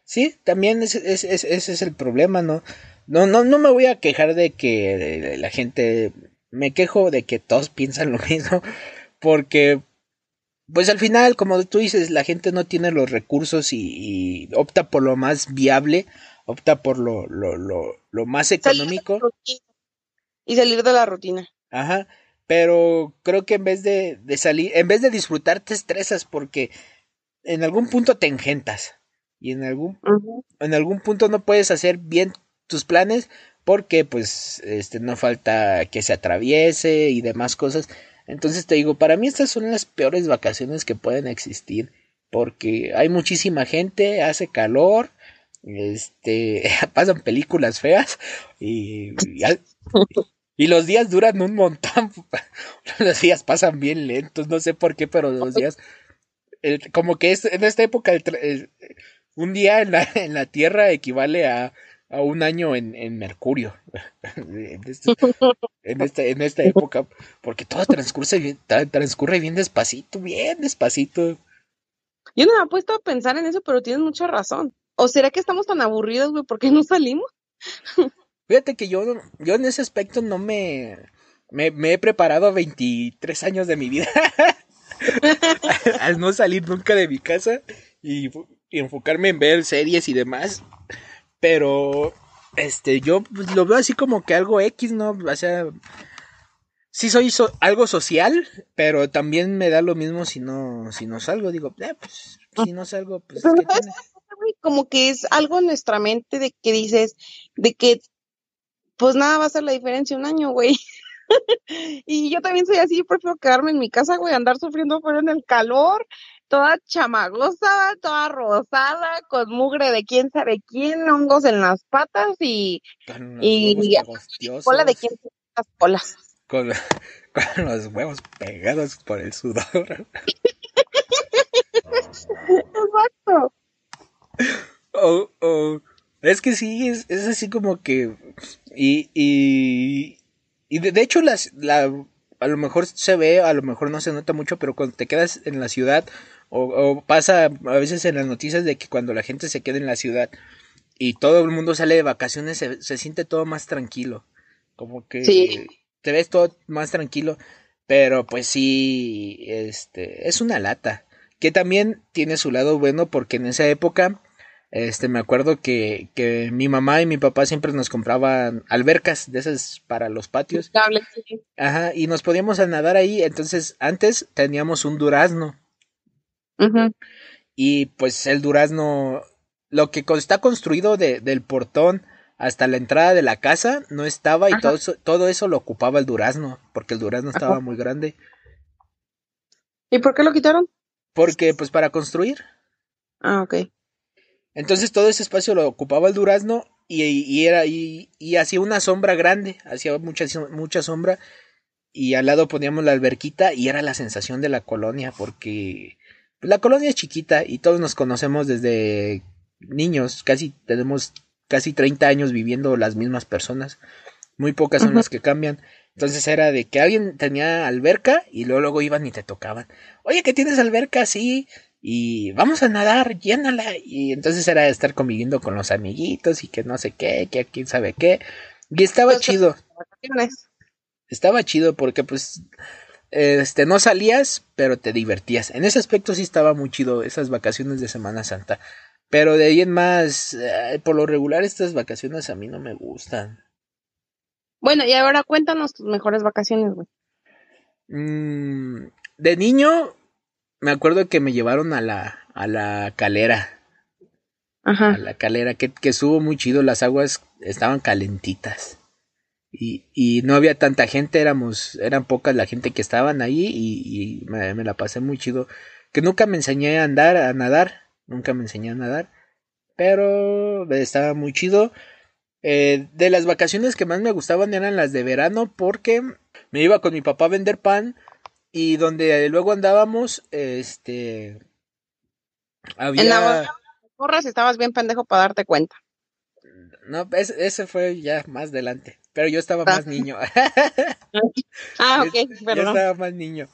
sí, también ese, es el problema, ¿no? No, no, no me voy a quejar de que la gente, me quejo de que todos piensan lo mismo, porque Pues al final, como tú dices, la gente no tiene los recursos y opta por lo más viable, opta por lo, lo, lo, lo más económico. Y salir de la rutina. Ajá. Pero creo que en vez de, de salir, en vez de disfrutar, te estresas porque en algún punto te engentas. Y en algún, en algún punto no puedes hacer bien tus planes porque pues este no falta que se atraviese y demás cosas. Entonces te digo, para mí estas son las peores vacaciones que pueden existir porque hay muchísima gente, hace calor, este pasan películas feas y, y, los días duran un montón. Los días pasan bien lentos, no sé por qué, pero los días como que es en esta época un día en la, en la Tierra equivale a, a un año en, en Mercurio. En, este- en esta, en esta época. Porque todo transcurre bien, tra- transcurre bien despacito, bien despacito. Yo no me he puesto a pensar en eso, pero tienes mucha razón. ¿O será que estamos tan aburridos, güey, porque no salimos? Fíjate que yo, yo en ese aspecto no me, me, me he preparado 23 años de mi vida al no salir nunca de mi casa y, y enfocarme en ver series y demás. Pero, este, yo pues, lo veo así como que algo X, ¿no? O sea, sí soy so- algo social, pero también me da lo mismo si no, si no salgo. Digo, eh, pues, si no salgo, pues, ¿qué ¿sabes tiene? Güey? Como que es algo en nuestra mente de que dices, de que pues nada va a ser la diferencia un año, güey. y yo también soy así, prefiero quedarme en mi casa, güey, andar sufriendo fuera en el calor, toda chamagosa, toda rosada, con mugre de quién sabe quién, hongos en las patas y Con y- y- cola de quién sabe las colas. con, con los huevos pegados por el sudor. Exacto. Es que sí, es, es así como que. Y, y, y de, de hecho, las, la, a lo mejor se ve, a lo mejor no se nota mucho, pero cuando te quedas en la ciudad O, pasa a veces en las noticias de que cuando la gente se queda en la ciudad y todo el mundo sale de vacaciones, se, siente todo más tranquilo. Como que te ves todo más tranquilo. Pero pues sí, este, es una lata. Que también tiene su lado bueno porque en esa época este, me acuerdo que, que mi mamá y mi papá siempre nos compraban albercas de esas para los patios. Ajá, y nos podíamos nadar ahí. Entonces, antes teníamos un durazno. Y pues el durazno, lo que está construido de, del portón hasta la entrada de la casa no estaba y todo eso, todo eso lo ocupaba el durazno, porque el durazno estaba muy grande. ¿Y por qué lo quitaron? Porque, pues, para construir. Ah, ok. Entonces todo ese espacio lo ocupaba el durazno y, era y, hacía una sombra grande, hacía mucha, mucha sombra y al lado poníamos la alberquita y era la sensación de la colonia porque la colonia es chiquita y todos nos conocemos desde niños, casi tenemos casi 30 años viviendo las mismas personas, muy pocas son las que cambian. Entonces era de que alguien tenía alberca y luego, luego iban y te tocaban. Oye, que tienes alberca, sí y vamos a nadar, llénala. Y entonces era estar conviviendo con los amiguitos y que no sé qué, que quién sabe qué. Y estaba chido. Estaba chido porque pues este no salías, pero te divertías. En ese aspecto sí estaba muy chido esas vacaciones de Semana Santa. Pero de ahí en más, eh, por lo regular estas vacaciones a mí no me gustan. Bueno, y ahora cuéntanos tus mejores vacaciones, güey. Mm, de niño, me acuerdo que me llevaron a la, a la calera. Ajá. A la calera, que, que estuvo muy chido, las aguas estaban calentitas. Y, y no había tanta gente, éramos, eran pocas la gente que estaban ahí y, y me, la pasé muy chido. Que nunca me enseñé a andar, a nadar, nunca me enseñé a nadar, pero estaba muy chido. Eh, de las vacaciones que más me gustaban eran las de verano porque me iba con mi papá a vender pan y donde luego andábamos, este... Había... En la porras estabas bien pendejo para darte cuenta. No, ese, fue ya más adelante. Pero yo estaba más ah. niño. ah, ok, Yo estaba más niño.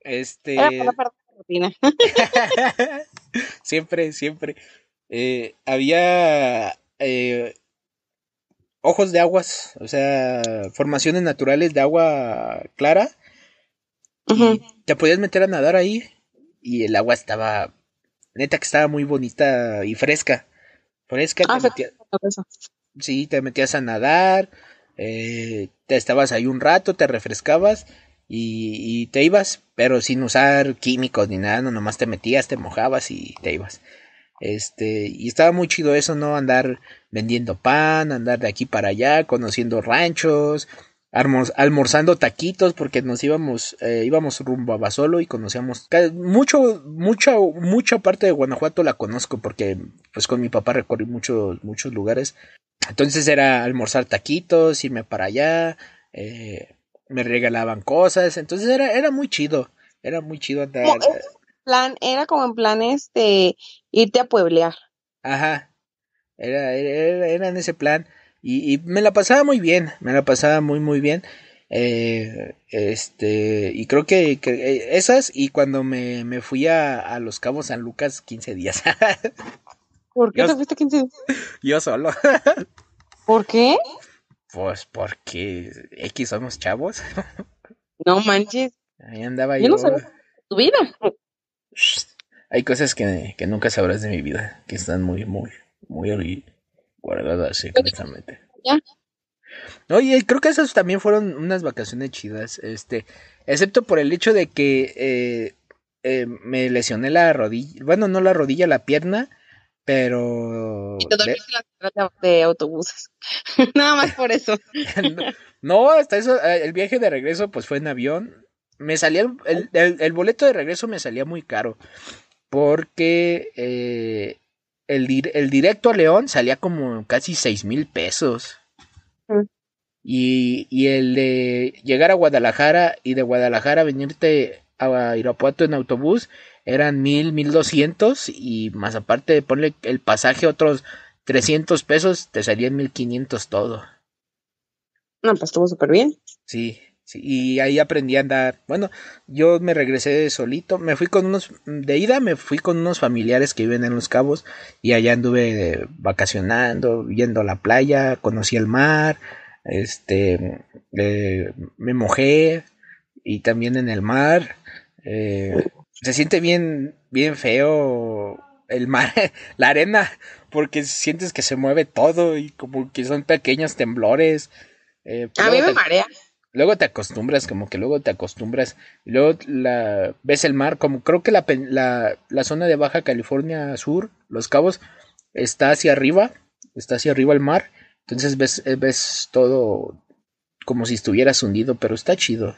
Este. Era para rutina. siempre, siempre. Eh, había eh, ojos de aguas, o sea, formaciones naturales de agua clara te podías meter a nadar ahí y el agua estaba, neta que estaba muy bonita y fresca. Fresca. te ah, sí, te metías a nadar, eh, te estabas ahí un rato, te refrescabas y, te ibas, pero sin usar químicos ni nada, no, nomás te metías, te mojabas y te ibas. Este, y estaba muy chido eso, ¿no? Andar vendiendo pan, andar de aquí para allá, conociendo ranchos, almorzando taquitos porque nos íbamos eh, íbamos rumbo a Basolo y conocíamos mucho mucha mucha parte de Guanajuato la conozco porque pues con mi papá recorrí muchos muchos lugares entonces era almorzar taquitos irme para allá eh, me regalaban cosas entonces era era muy chido era muy chido andar plan era como en planes de irte a pueblear ajá era, era, era en ese plan y, me la pasaba muy bien, me la pasaba muy, muy bien. Eh, este, y creo que, que, esas y cuando me, me fui a, a, Los Cabos San Lucas 15 días. ¿Por qué te fuiste 15 días? Yo solo. ¿Por qué? Pues porque X somos chavos. No manches. Ahí andaba yo. Yo no sabía tu vida. Hay cosas que, que nunca sabrás de mi vida, que están muy, muy, muy guardada secretamente. Oye, creo que esas también fueron unas vacaciones chidas, este, excepto por el hecho de que eh, eh, me lesioné la rodilla, bueno, no la rodilla, la pierna, pero... Y te la de autobuses, nada más por eso. no, hasta eso, eh, el viaje de regreso pues fue en avión, me salía, el, el boleto de regreso me salía muy caro, porque el, el directo a León salía como casi seis mil pesos. Mm. Y, y, el de llegar a Guadalajara y de Guadalajara venirte a Irapuato en autobús eran mil, mil doscientos y más aparte de ponerle el pasaje otros trescientos pesos, te salían mil quinientos todo. No, pues estuvo súper bien. Sí, y ahí aprendí a andar. Bueno, yo me regresé solito, me fui con unos, de ida me fui con unos familiares que viven en Los Cabos y allá anduve vacacionando, yendo a la playa, conocí el mar, este, eh, me mojé y también en el mar. Eh, se siente bien, bien feo el mar, la arena, porque sientes que se mueve todo y como que son pequeños temblores. Eh, a mí me marea. Luego te acostumbras, como que luego te acostumbras. Y luego la, ves el mar, como creo que la, la, la zona de Baja California Sur, Los Cabos, está hacia arriba, está hacia arriba el mar. Entonces ves, ves todo como si estuvieras hundido, pero está chido.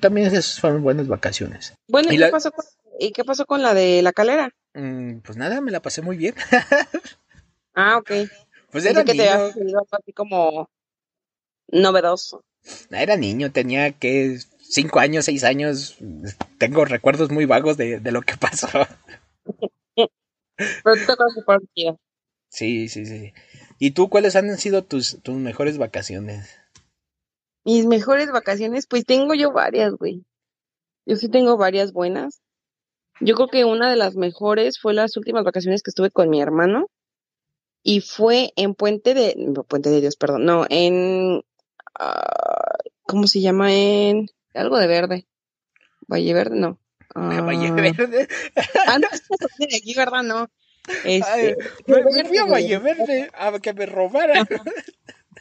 también esas fueron buenas vacaciones. Bueno, ¿y, qué, pasó con, ¿y qué pasó con la de la calera? Mm, pues nada, me la pasé muy bien. ah, ok. Pues era que te así como novedoso. Era niño, tenía que cinco años, seis años. Tengo recuerdos muy vagos de, lo que pasó. Sí, sí, sí. ¿Y tú cuáles han sido tus, tus mejores vacaciones? Mis mejores vacaciones, pues tengo yo varias, güey. Yo sí tengo varias buenas. Yo creo que una de las mejores fue las últimas vacaciones que estuve con mi hermano. Y fue en Puente de, Puente de Dios, perdón, no, en Ah, ¿cómo se llama en algo de verde? Valle Verde, no. Valle ah. Verde. ah, no, aquí, ¿verdad? No. Este, me, fui a Valle Verde a que me robaran.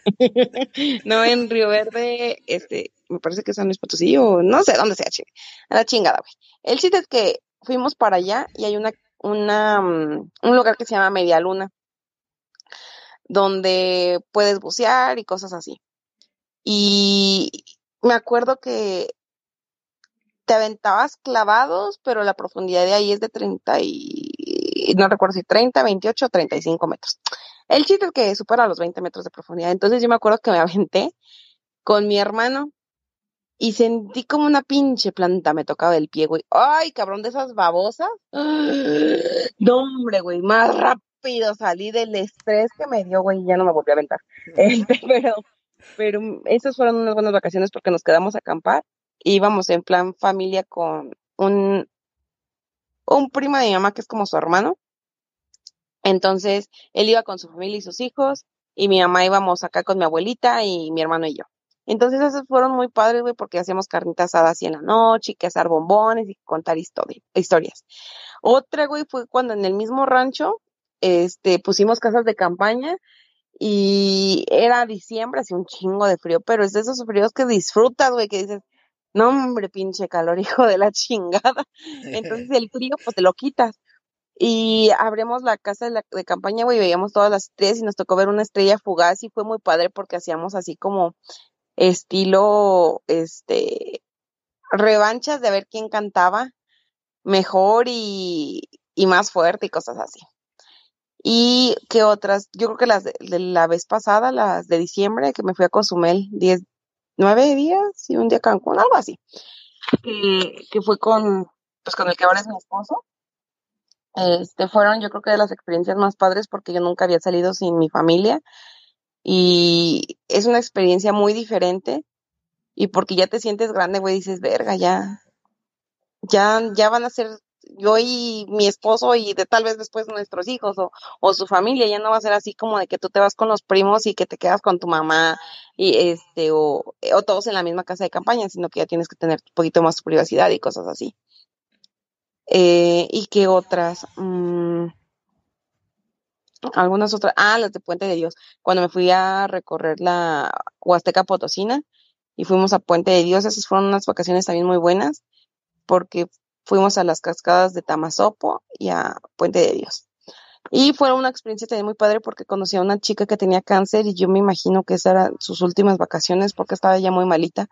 no, en Río Verde, este, me parece que es San Luis Potosí o no sé dónde sea, a la chingada, güey. El chiste es que fuimos para allá y hay una, una, mm, un lugar que se llama Media Luna, donde puedes bucear y cosas así. Y me acuerdo que te aventabas clavados, pero la profundidad de ahí es de 30 y no recuerdo si 30, 28 o 35 metros. El chiste es que supera los 20 metros de profundidad. Entonces yo me acuerdo que me aventé con mi hermano y sentí como una pinche planta me tocaba el pie, güey. Ay, cabrón, de esas babosas. No, hombre, güey, más rápido salí del estrés que me dio, güey, y ya no me volví a aventar. Este, pero pero mm, esas fueron unas buenas vacaciones porque nos quedamos a acampar. Íbamos en plan familia con un, un primo de mi mamá que es como su hermano. Entonces, él iba con su familia y sus hijos, y mi mamá íbamos acá con mi abuelita y mi hermano y yo. Entonces, esos fueron muy padres, güey, porque hacíamos carnitas asadas así en la noche, y que hacer bombones y contar historias. Otra, güey, fue cuando en el mismo rancho, este, pusimos casas de campaña y era diciembre, hacía un chingo de frío, pero es de esos fríos que disfrutas, güey, que dices, no hombre, pinche calor, hijo de la chingada. Entonces el frío, pues te lo quitas. Y abrimos la casa de, de campaña, güey, veíamos todas las estrellas y nos tocó ver una estrella fugaz y fue muy padre porque hacíamos así como estilo, este, revanchas de ver quién cantaba mejor y, y más fuerte y cosas así. Y qué otras, yo creo que las de, la vez pasada, las de diciembre, que me fui a Cozumel, diez, nueve días y un día Cancún, algo así. Que, fue con, pues con el que ahora es mi esposo. Este, fueron yo creo que de las experiencias más padres porque yo nunca había salido sin mi familia y es una experiencia muy diferente y porque ya te sientes grande, güey, dices, verga, ya, ya, ya van a ser yo y mi esposo y de tal vez después nuestros hijos o, su familia, ya no va a ser así como de que tú te vas con los primos y que te quedas con tu mamá y este o, o todos en la misma casa de campaña, sino que ya tienes que tener un poquito más privacidad y cosas así. Eh, ¿Y qué otras? Mm, algunas otras. Ah, las de Puente de Dios. Cuando me fui a recorrer la Huasteca Potosina y fuimos a Puente de Dios, esas fueron unas vacaciones también muy buenas porque fuimos a las cascadas de Tamazopo y a Puente de Dios. Y fue una experiencia también muy padre porque conocí a una chica que tenía cáncer y yo me imagino que esas eran sus últimas vacaciones porque estaba ya muy malita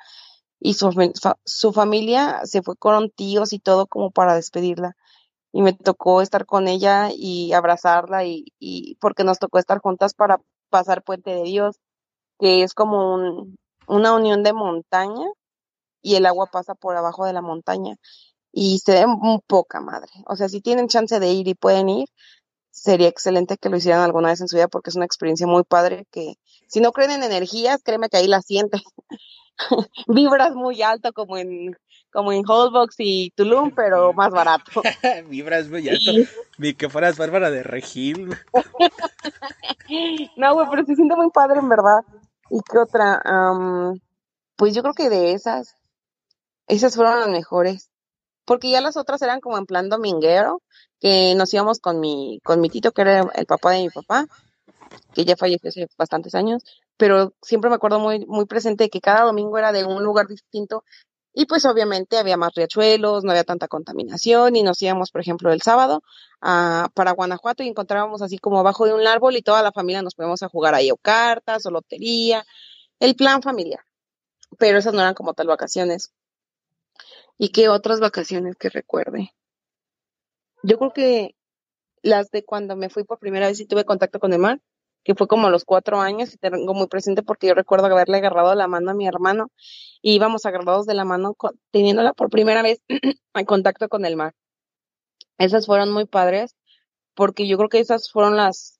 y su, familia se fue con tíos y todo como para despedirla. Y me tocó estar con ella y abrazarla y, y porque nos tocó estar juntas para pasar Puente de Dios, que es como un, una unión de montaña y el agua pasa por abajo de la montaña y se ve un poca madre. O sea, si tienen chance de ir y pueden ir, sería excelente que lo hicieran alguna vez en su vida porque es una experiencia muy padre que si no creen en energías, créeme que ahí la sienten. vibras muy alto como en como en Holbox y Tulum, pero más barato. vibras muy alto. Ni que fueras Bárbara de Regil. no, güey, pero se siente muy padre en verdad. ¿Y qué otra? pues yo creo que de esas, esas fueron las mejores. Porque ya las otras eran como en plan dominguero, que nos íbamos con mi, con mi tito, que era el papá de mi papá, que ya falleció hace bastantes años, pero siempre me acuerdo muy, muy presente que cada domingo era de un lugar distinto y pues obviamente había más riachuelos, no había tanta contaminación y nos íbamos, por ejemplo, el sábado a, para Guanajuato y encontrábamos así como abajo de un árbol y toda la familia nos podíamos a jugar ahí o cartas o lotería, el plan familiar. Pero esas no eran como tal vacaciones. ¿Y qué otras vacaciones que recuerde? Yo creo que las de cuando me fui por primera vez y tuve contacto con el mar, que fue como a los cuatro años y tengo muy presente porque yo recuerdo haberle agarrado la mano a mi hermano y íbamos agarrados de la mano teniéndola por primera vez en contacto con el mar. Esas fueron muy padres porque yo creo que esas fueron las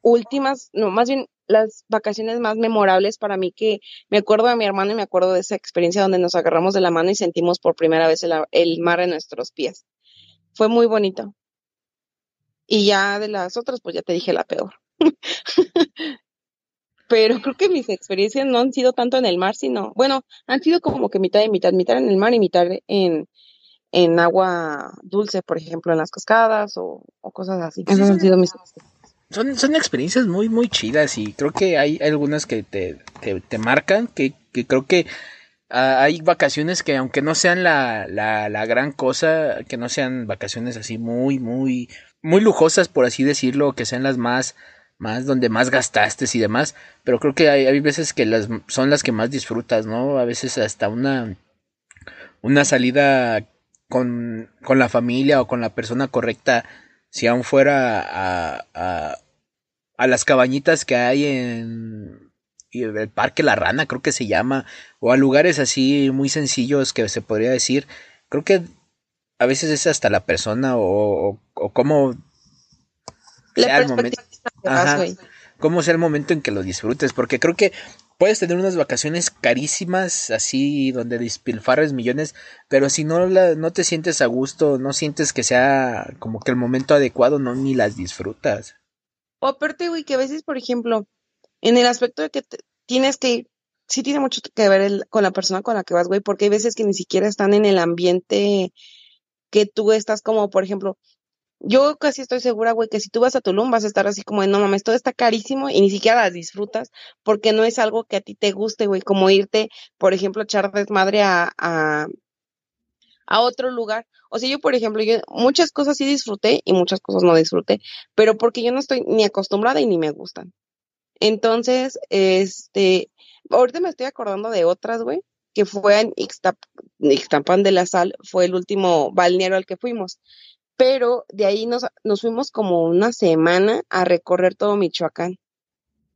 últimas, no, más bien las vacaciones más memorables para mí que me acuerdo de mi hermano y me acuerdo de esa experiencia donde nos agarramos de la mano y sentimos por primera vez el, el mar en nuestros pies. Fue muy bonito. Y ya de las otras, pues ya te dije la peor. Pero creo que mis experiencias no han sido tanto en el mar, sino, bueno, han sido como que mitad y mitad, mitad en el mar y mitad en, en agua dulce, por ejemplo, en las cascadas o, cosas así. han sido mis son, son experiencias muy, muy chidas y creo que hay algunas que te, te, marcan, que, que, creo que ah, hay vacaciones que aunque no sean la, la, la, gran cosa, que no sean vacaciones así muy, muy, muy lujosas, por así decirlo, que sean las más más donde más gastaste y demás, pero creo que hay, hay, veces que las son las que más disfrutas, ¿no? A veces hasta una una salida con, con la familia o con la persona correcta, si aún fuera a, a, a las cabañitas que hay en el Parque La Rana, creo que se llama, o a lugares así muy sencillos que se podría decir, creo que a veces es hasta la persona o, o, o cómo sea el momento Ajá. ¿Cómo sea el momento en que lo disfrutes? Porque creo que puedes tener unas vacaciones carísimas, así donde despilfarres millones, pero si no, la, no te sientes a gusto, no sientes que sea como que el momento adecuado, no ni las disfrutas. O aparte, güey, que a veces, por ejemplo, en el aspecto de que tienes que, sí tiene mucho que ver con la persona con la que vas, güey, porque hay veces que ni siquiera están en el ambiente que tú estás como, por ejemplo, yo casi estoy segura, güey, que si tú vas a Tulum vas a estar así como de, no mames, todo está carísimo y ni siquiera las disfrutas porque no es algo que a ti te guste, güey, como irte, por ejemplo, echar desmadre a, a, a otro lugar. O sea, yo, por ejemplo, yo muchas cosas sí disfruté y muchas cosas no disfruté, pero porque yo no estoy ni acostumbrada y ni me gustan. Entonces, este, ahorita me estoy acordando de otras, güey, que fue en Ixtapan de la Sal, fue el último balneario al que fuimos pero de ahí nos, nos fuimos como una semana a recorrer todo Michoacán.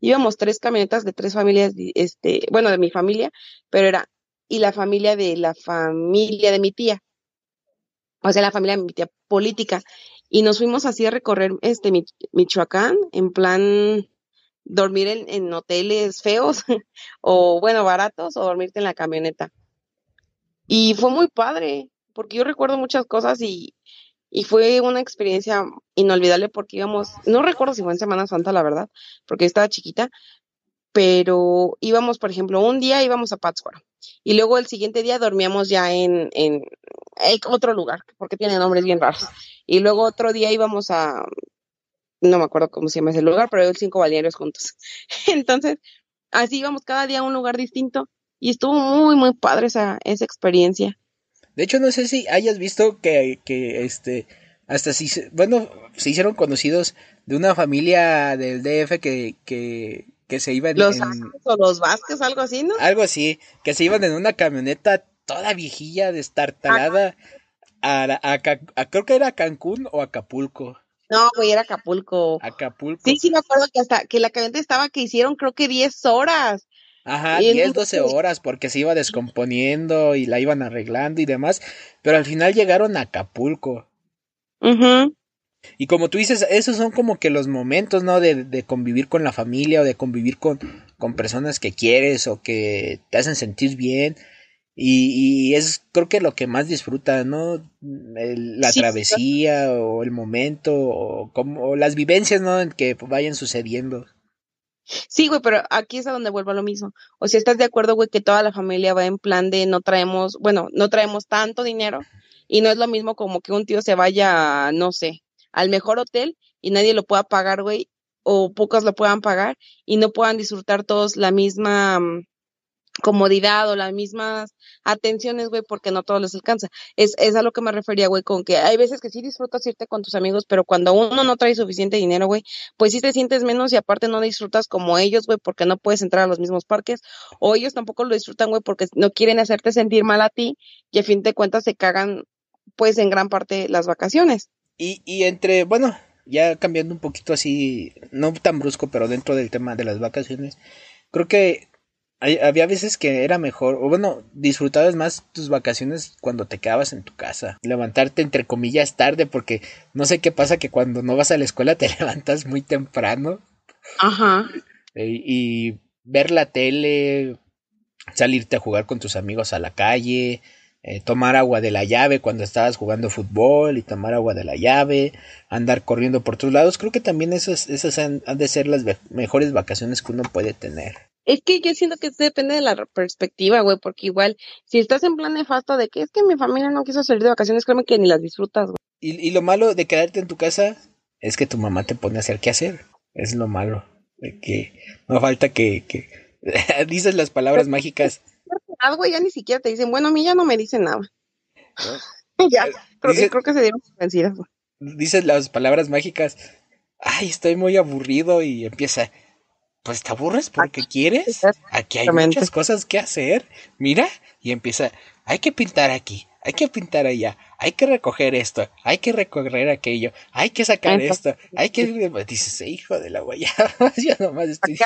Íbamos tres camionetas de tres familias, este, bueno, de mi familia, pero era, y la familia de la familia de mi tía, o sea, la familia de mi tía política, y nos fuimos así a recorrer este Michoacán, en plan dormir en, en hoteles feos, o bueno, baratos, o dormirte en la camioneta. Y fue muy padre, porque yo recuerdo muchas cosas y, y fue una experiencia inolvidable porque íbamos, no recuerdo si fue en Semana Santa, la verdad, porque estaba chiquita, pero íbamos, por ejemplo, un día íbamos a Pátzcuaro y luego el siguiente día dormíamos ya en, en, otro lugar, porque tiene nombres bien raros. Y luego otro día íbamos a, no me acuerdo cómo se llama ese lugar, pero el cinco balnearios juntos. Entonces, así íbamos cada día a un lugar distinto y estuvo muy, muy padre esa, esa experiencia. De hecho, no sé si hayas visto que, que este, hasta si, bueno, se hicieron conocidos de una familia del DF que, que, que se iban los en... o los Vázquez, algo así, ¿no? Algo así, que se iban en una camioneta toda viejilla, destartalada, a, a, creo que era Cancún o Acapulco. No, güey, era Acapulco. Acapulco. Sí, sí, me acuerdo que hasta que la camioneta estaba que hicieron creo que 10 horas. Ajá, 10, 12 horas porque se iba descomponiendo y la iban arreglando y demás, pero al final llegaron a Acapulco. Y como tú dices, esos son como que los momentos, ¿no? De, de, convivir con la familia o de convivir con, con personas que quieres o que te hacen sentir bien. Y, es creo que lo que más disfruta, ¿no? la travesía o el momento o, como, las vivencias, ¿no? En que vayan sucediendo. Sí, güey, pero aquí es a donde vuelvo a lo mismo. O sea, ¿estás de acuerdo, güey, que toda la familia va en plan de no traemos, bueno, no traemos tanto dinero y no es lo mismo como que un tío se vaya, no sé, al mejor hotel y nadie lo pueda pagar, güey, o pocos lo puedan pagar y no puedan disfrutar todos la misma mm, comodidad o las mismas atenciones, güey, porque no todos les alcanza. Es, es a lo que me refería, güey, con que hay veces que sí disfrutas irte con tus amigos, pero cuando uno no trae suficiente dinero, güey, pues sí te sientes menos y aparte no disfrutas como ellos, güey, porque no puedes entrar a los mismos parques, o ellos tampoco lo disfrutan, güey, porque no quieren hacerte sentir mal a ti y a fin de cuentas se cagan, pues, en gran parte las vacaciones. Y, y entre, bueno, ya cambiando un poquito así, no tan brusco, pero dentro del tema de las vacaciones, creo que había veces que era mejor, o bueno, disfrutabas más tus vacaciones cuando te quedabas en tu casa. Levantarte entre comillas tarde, porque no sé qué pasa que cuando no vas a la escuela te levantas muy temprano. Ajá. y ver la tele, salirte a jugar con tus amigos a la calle, eh, tomar agua de la llave cuando estabas jugando fútbol y tomar agua de la llave, andar corriendo por todos lados. Creo que también esas, esas han, de ser las mejores vacaciones que uno puede tener. Es que yo siento que depende de la perspectiva, güey, porque igual, si estás en plan nefasto de que es que mi familia no quiso salir de vacaciones, créeme que ni las disfrutas, güey. Y, y lo malo de quedarte en tu casa es que tu mamá te pone a hacer qué hacer. Es lo malo. De que no falta que, que dices las palabras mágicas algo ya ni siquiera te dicen, bueno, a mí ya no me dicen nada. ya, creo, creo, que se dieron vencidas. Dices las palabras mágicas, ay, estoy muy aburrido y empieza, pues te aburres porque quieres, aquí hay muchas cosas que hacer, mira, y empieza, hay que pintar aquí, hay que pintar allá, hay que recoger esto, hay que recoger aquello, hay que sacar esto, hay que... Dices, hijo de la guayaba, ya nomás estoy...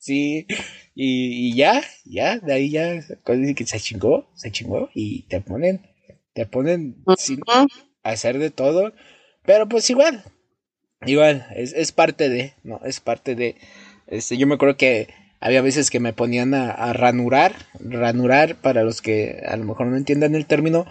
Sí, y, ya, ya, de ahí ya se chingó, se chingó y te ponen, te ponen sin hacer de todo, pero pues igual, igual, es, es parte de, no, es parte de, este, yo me acuerdo que había veces que me ponían a, a, ranurar, ranurar para los que a lo mejor no entiendan el término,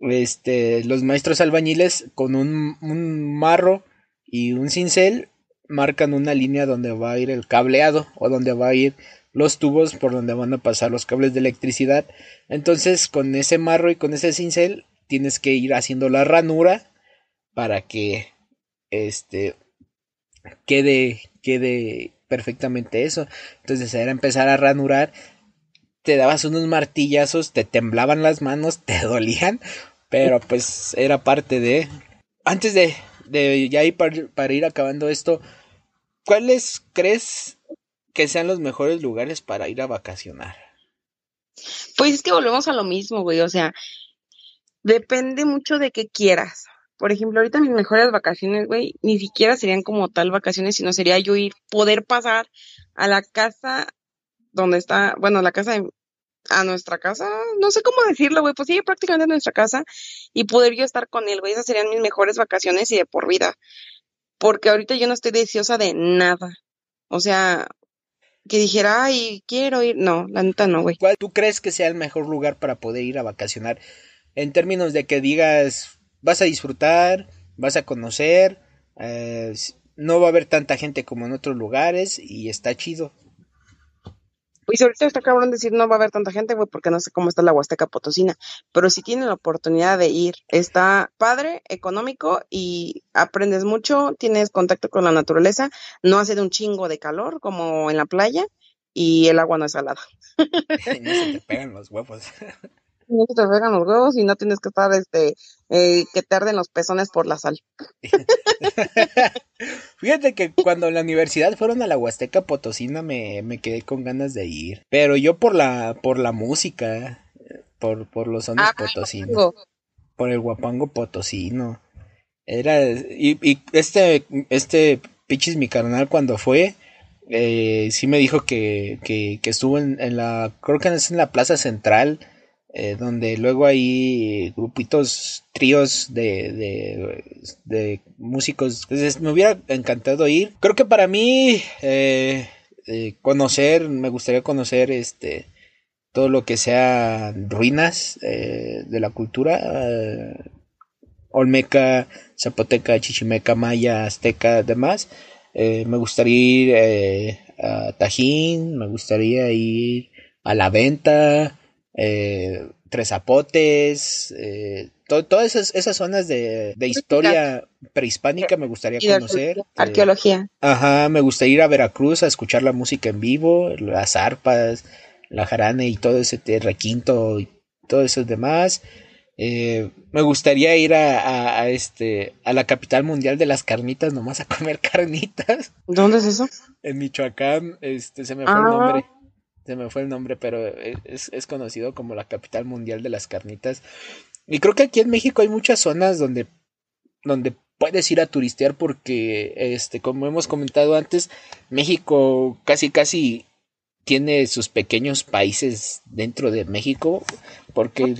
este, los maestros albañiles con un, un marro y un cincel marcan una línea donde va a ir el cableado o donde va a ir los tubos por donde van a pasar los cables de electricidad. Entonces, con ese marro y con ese cincel tienes que ir haciendo la ranura para que este quede quede perfectamente eso. Entonces, era empezar a ranurar, te dabas unos martillazos, te temblaban las manos, te dolían, pero pues era parte de antes de de ya ir para ir acabando esto, ¿cuáles crees que sean los mejores lugares para ir a vacacionar? Pues es que volvemos a lo mismo, güey, o sea, depende mucho de qué quieras. Por ejemplo, ahorita mis mejores vacaciones, güey, ni siquiera serían como tal vacaciones, sino sería yo ir, poder pasar a la casa donde está, bueno, la casa de, a nuestra casa, no sé cómo decirlo, güey, pues sí, prácticamente a nuestra casa y poder yo estar con él, güey, esas serían mis mejores vacaciones y de por vida porque ahorita yo no estoy deseosa de nada. O sea, que dijera, ay, quiero ir. No, la neta no, güey. ¿Cuál tú crees que sea el mejor lugar para poder ir a vacacionar? En términos de que digas, vas a disfrutar, vas a conocer, eh, no va a haber tanta gente como en otros lugares y está chido. Pues ahorita está cabrón decir no va a haber tanta gente, güey, porque no sé cómo está la Huasteca Potosina. Pero si tienen la oportunidad de ir, está padre, económico y aprendes mucho, tienes contacto con la naturaleza, no hace de un chingo de calor como en la playa y el agua no es salada. no se te pegan los huevos. no se te pegan los huevos y no tienes que estar, este, eh, que te arden los pezones por la sal. Fíjate que cuando en la universidad fueron a la Huasteca Potosina me, me quedé con ganas de ir. Pero yo por la, por la música, por, por los sones ah, potosinos. Por el guapango potosino. Era, y, y este, este pichis mi carnal cuando fue, eh, sí me dijo que, que, que estuvo en, en, la, creo que es en la plaza central eh, donde luego hay grupitos, tríos de, de, músicos. Entonces me hubiera encantado ir. Creo que para mí, eh, eh, conocer, me gustaría conocer este todo lo que sea ruinas de la cultura, olmeca, zapoteca, chichimeca, maya, azteca, demás. me gustaría ir a Tajín, me gustaría ir a la venta, Tres Zapotes, todas esas, zonas de, historia prehispánica me gustaría conocer. Arqueología. Ajá, me gustaría ir a Veracruz a escuchar la música en vivo, las arpas, la jarana y todo ese requinto y todo eso demás. Eh, me gustaría ir a, este a la capital mundial de las carnitas nomás a comer carnitas. ¿Dónde es eso? En Michoacán, este se me fue el ah. nombre. Se me fue el nombre, pero es, es, conocido como la capital mundial de las carnitas. Y creo que aquí en México hay muchas zonas donde, donde puedes ir a turistear porque, este, como hemos comentado antes, México casi casi tiene sus pequeños países dentro de México porque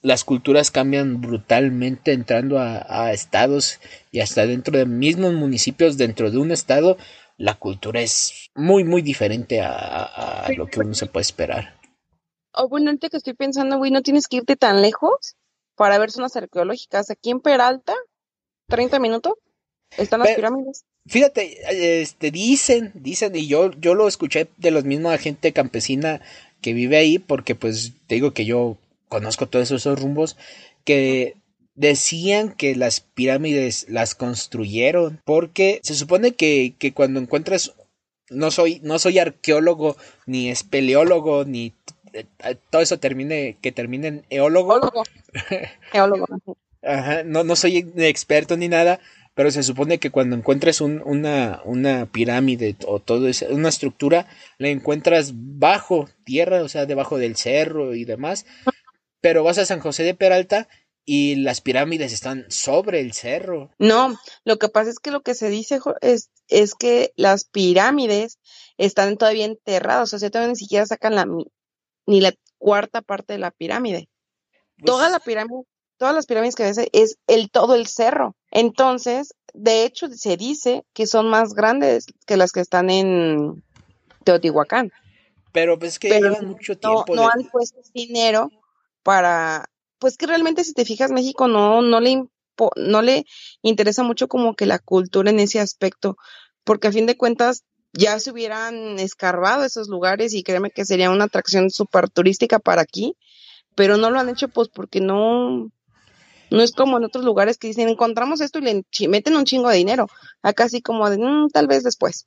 las culturas cambian brutalmente entrando a, estados y hasta dentro de mismos municipios dentro de un estado la cultura es muy muy diferente a, a lo que uno se puede esperar. O bueno, antes que estoy pensando, güey, no tienes que irte tan lejos para ver zonas arqueológicas. Aquí en Peralta, 30 minutos, están las pirámides. Fíjate, este, dicen, dicen, y yo, yo lo escuché de los mismos gente campesina que vive ahí, porque pues te digo que yo conozco todos esos rumbos, que decían que las pirámides las construyeron, porque se supone que, que cuando encuentras, no soy, no soy arqueólogo, ni espeleólogo, ni eh, todo eso termine, que termine en eólogo. Eólogo. Ajá, no, no soy experto ni nada, pero se supone que cuando encuentres una, una pirámide o todo eso, una estructura, la encuentras bajo tierra, o sea, debajo del cerro y demás. Pero vas a San José de Peralta y las pirámides están sobre el cerro. No, lo que pasa es que lo que se dice es, es que las pirámides están todavía enterradas, o sea, todavía ni siquiera sacan la, ni la cuarta parte de la pirámide. Pues Toda la pirámide, todas las pirámides que ves es el todo el cerro. Entonces, de hecho, se dice que son más grandes que las que están en Teotihuacán. Pero pues que llevan mucho tiempo. No, han puesto dinero para, pues que realmente si te fijas, México no, no le no le interesa mucho como que la cultura en ese aspecto, porque a fin de cuentas ya se hubieran escarbado esos lugares y créeme que sería una atracción súper turística para aquí, pero no lo han hecho pues porque no, no es como en otros lugares que dicen encontramos esto y le meten un chingo de dinero. Acá sí como de mm, tal vez después.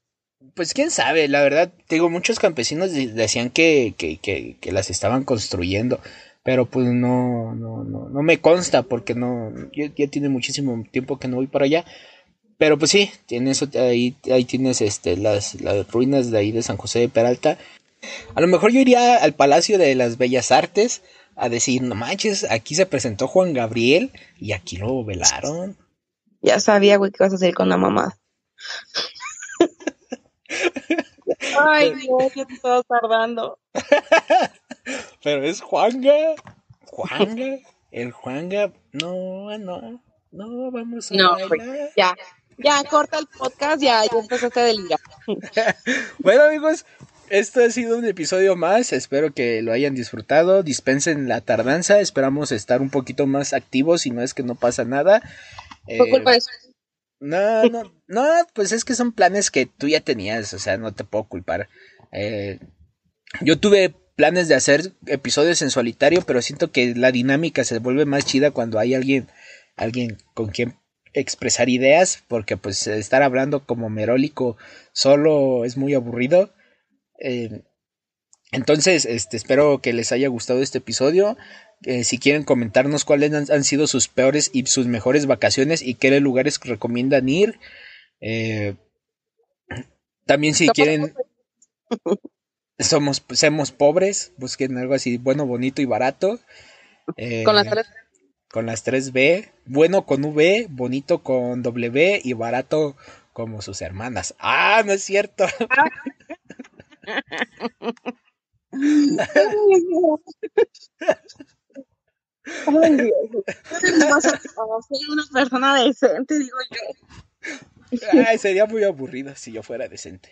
Pues quién sabe, la verdad, digo, muchos campesinos decían que, que, que, que las estaban construyendo, pero pues no, no, no, no me consta porque no, ya, ya tiene muchísimo tiempo que no voy para allá, pero pues sí, tienes, ahí, ahí tienes este, las, las ruinas de ahí de San José de Peralta. A lo mejor yo iría al Palacio de las Bellas Artes a decir, no manches, aquí se presentó Juan Gabriel y aquí lo velaron. Ya sabía, güey, que vas a hacer con la mamá. Ay, Dios, ya te estaba tardando. Pero es Juanga. Juanga. El Juanga. No, no. No, vamos a. No, pues, ya. Ya, corta el podcast, ya, ya empezaste a delirar. bueno, amigos, esto ha sido un episodio más. Espero que lo hayan disfrutado. Dispensen la tardanza. Esperamos estar un poquito más activos y no es que no pasa nada. ¿Por culpa de eso? No, no, no, pues es que son planes que tú ya tenías, o sea, no te puedo culpar. Eh, yo tuve planes de hacer episodios en solitario, pero siento que la dinámica se vuelve más chida cuando hay alguien, alguien con quien expresar ideas, porque pues estar hablando como merólico solo es muy aburrido. Eh, entonces, este, espero que les haya gustado este episodio. Eh, si quieren comentarnos cuáles han, sido sus peores y sus mejores vacaciones y qué lugares recomiendan ir. Eh, también si quieren... Somos, somos pobres, busquen algo así bueno, bonito y barato. Con las tres con las tres B, bueno con V, bonito con W y barato como sus hermanas. Ah, no es cierto. Ay, Dios. Una persona decente, digo yo. Ay, sería muy aburrido si yo fuera decente.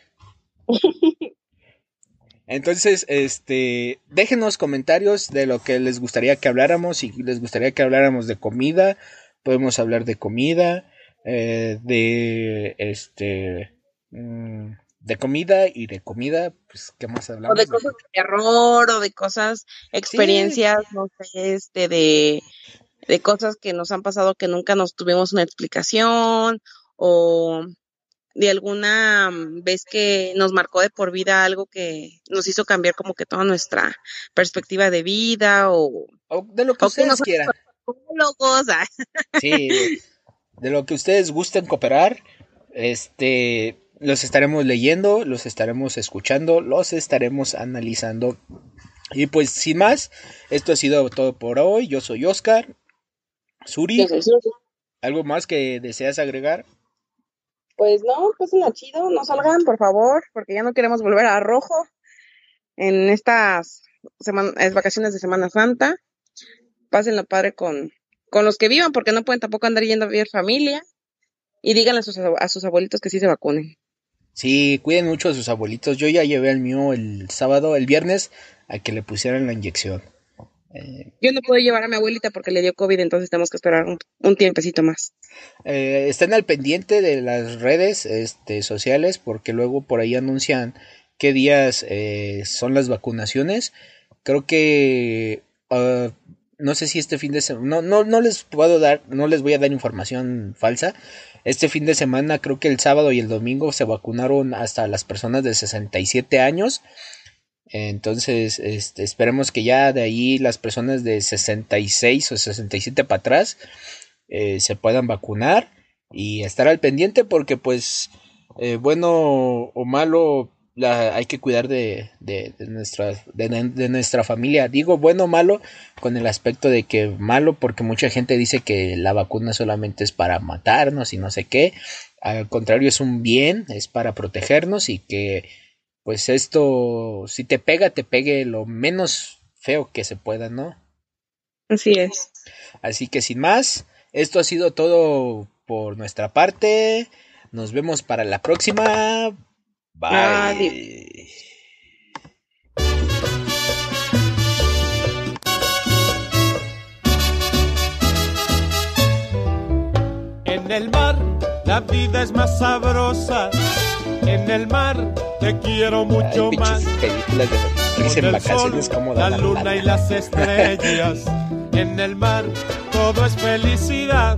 Entonces, este, déjenos comentarios de lo que les gustaría que habláramos. Si les gustaría que habláramos de comida, podemos hablar de comida, eh, de este, mm, de comida y de comida, pues, ¿qué más hablamos? O de cosas de terror, o de cosas, experiencias, no sé, este, de, de cosas que nos han pasado que nunca nos tuvimos una explicación, o de alguna mm, vez que nos marcó de por vida algo que nos hizo cambiar como que toda nuestra perspectiva de vida o, de lo que ustedes quieran. Ah. Sí, de lo que ustedes gusten cooperar, este, los estaremos leyendo, los estaremos escuchando, los estaremos analizando. Y pues sin más, esto ha sido todo por hoy. Yo soy Oscar. Suri, ¿algo más que deseas agregar? Pues no, pues no chido, no salgan, por favor, porque ya no queremos volver a rojo en estas vacaciones de Semana Santa. Pásenlo padre con, con los que vivan, porque no pueden tampoco andar yendo a ver familia. Y díganle a sus, a sus abuelitos que sí se vacunen. Sí, cuiden mucho a sus abuelitos. Yo ya llevé al mío el sábado, el viernes, a que le pusieran la inyección. Eh, Yo no puedo llevar a mi abuelita porque le dio COVID, entonces tenemos que esperar un, tiempecito más. Eh, estén al pendiente de las redes este, sociales porque luego por ahí anuncian qué días eh, son las vacunaciones. Creo que ah, no sé si este fin de semana, no, no, no les puedo dar, no les voy a dar información falsa. Este fin de semana creo que el sábado y el domingo se vacunaron hasta las personas de 67 años entonces, este, esperemos que ya de ahí las personas de 66 o 67 para atrás eh, se puedan vacunar y estar al pendiente porque pues eh, bueno o malo la, hay que cuidar de, de, nuestra, de, nuestra familia. Digo bueno o malo con el aspecto de que malo porque mucha gente dice que la vacuna solamente es para matarnos y no sé qué. Al contrario es un bien, es para protegernos y que pues esto, si te pega, te pegue lo menos feo que se pueda, ¿no? Así es. Así que sin más, esto ha sido todo por nuestra parte. Nos vemos para la próxima. Bye. En el mar la vida es más sabrosa. En el mar te quiero mucho más. Con el sol, la luna y las estrellas. en el mar todo es felicidad.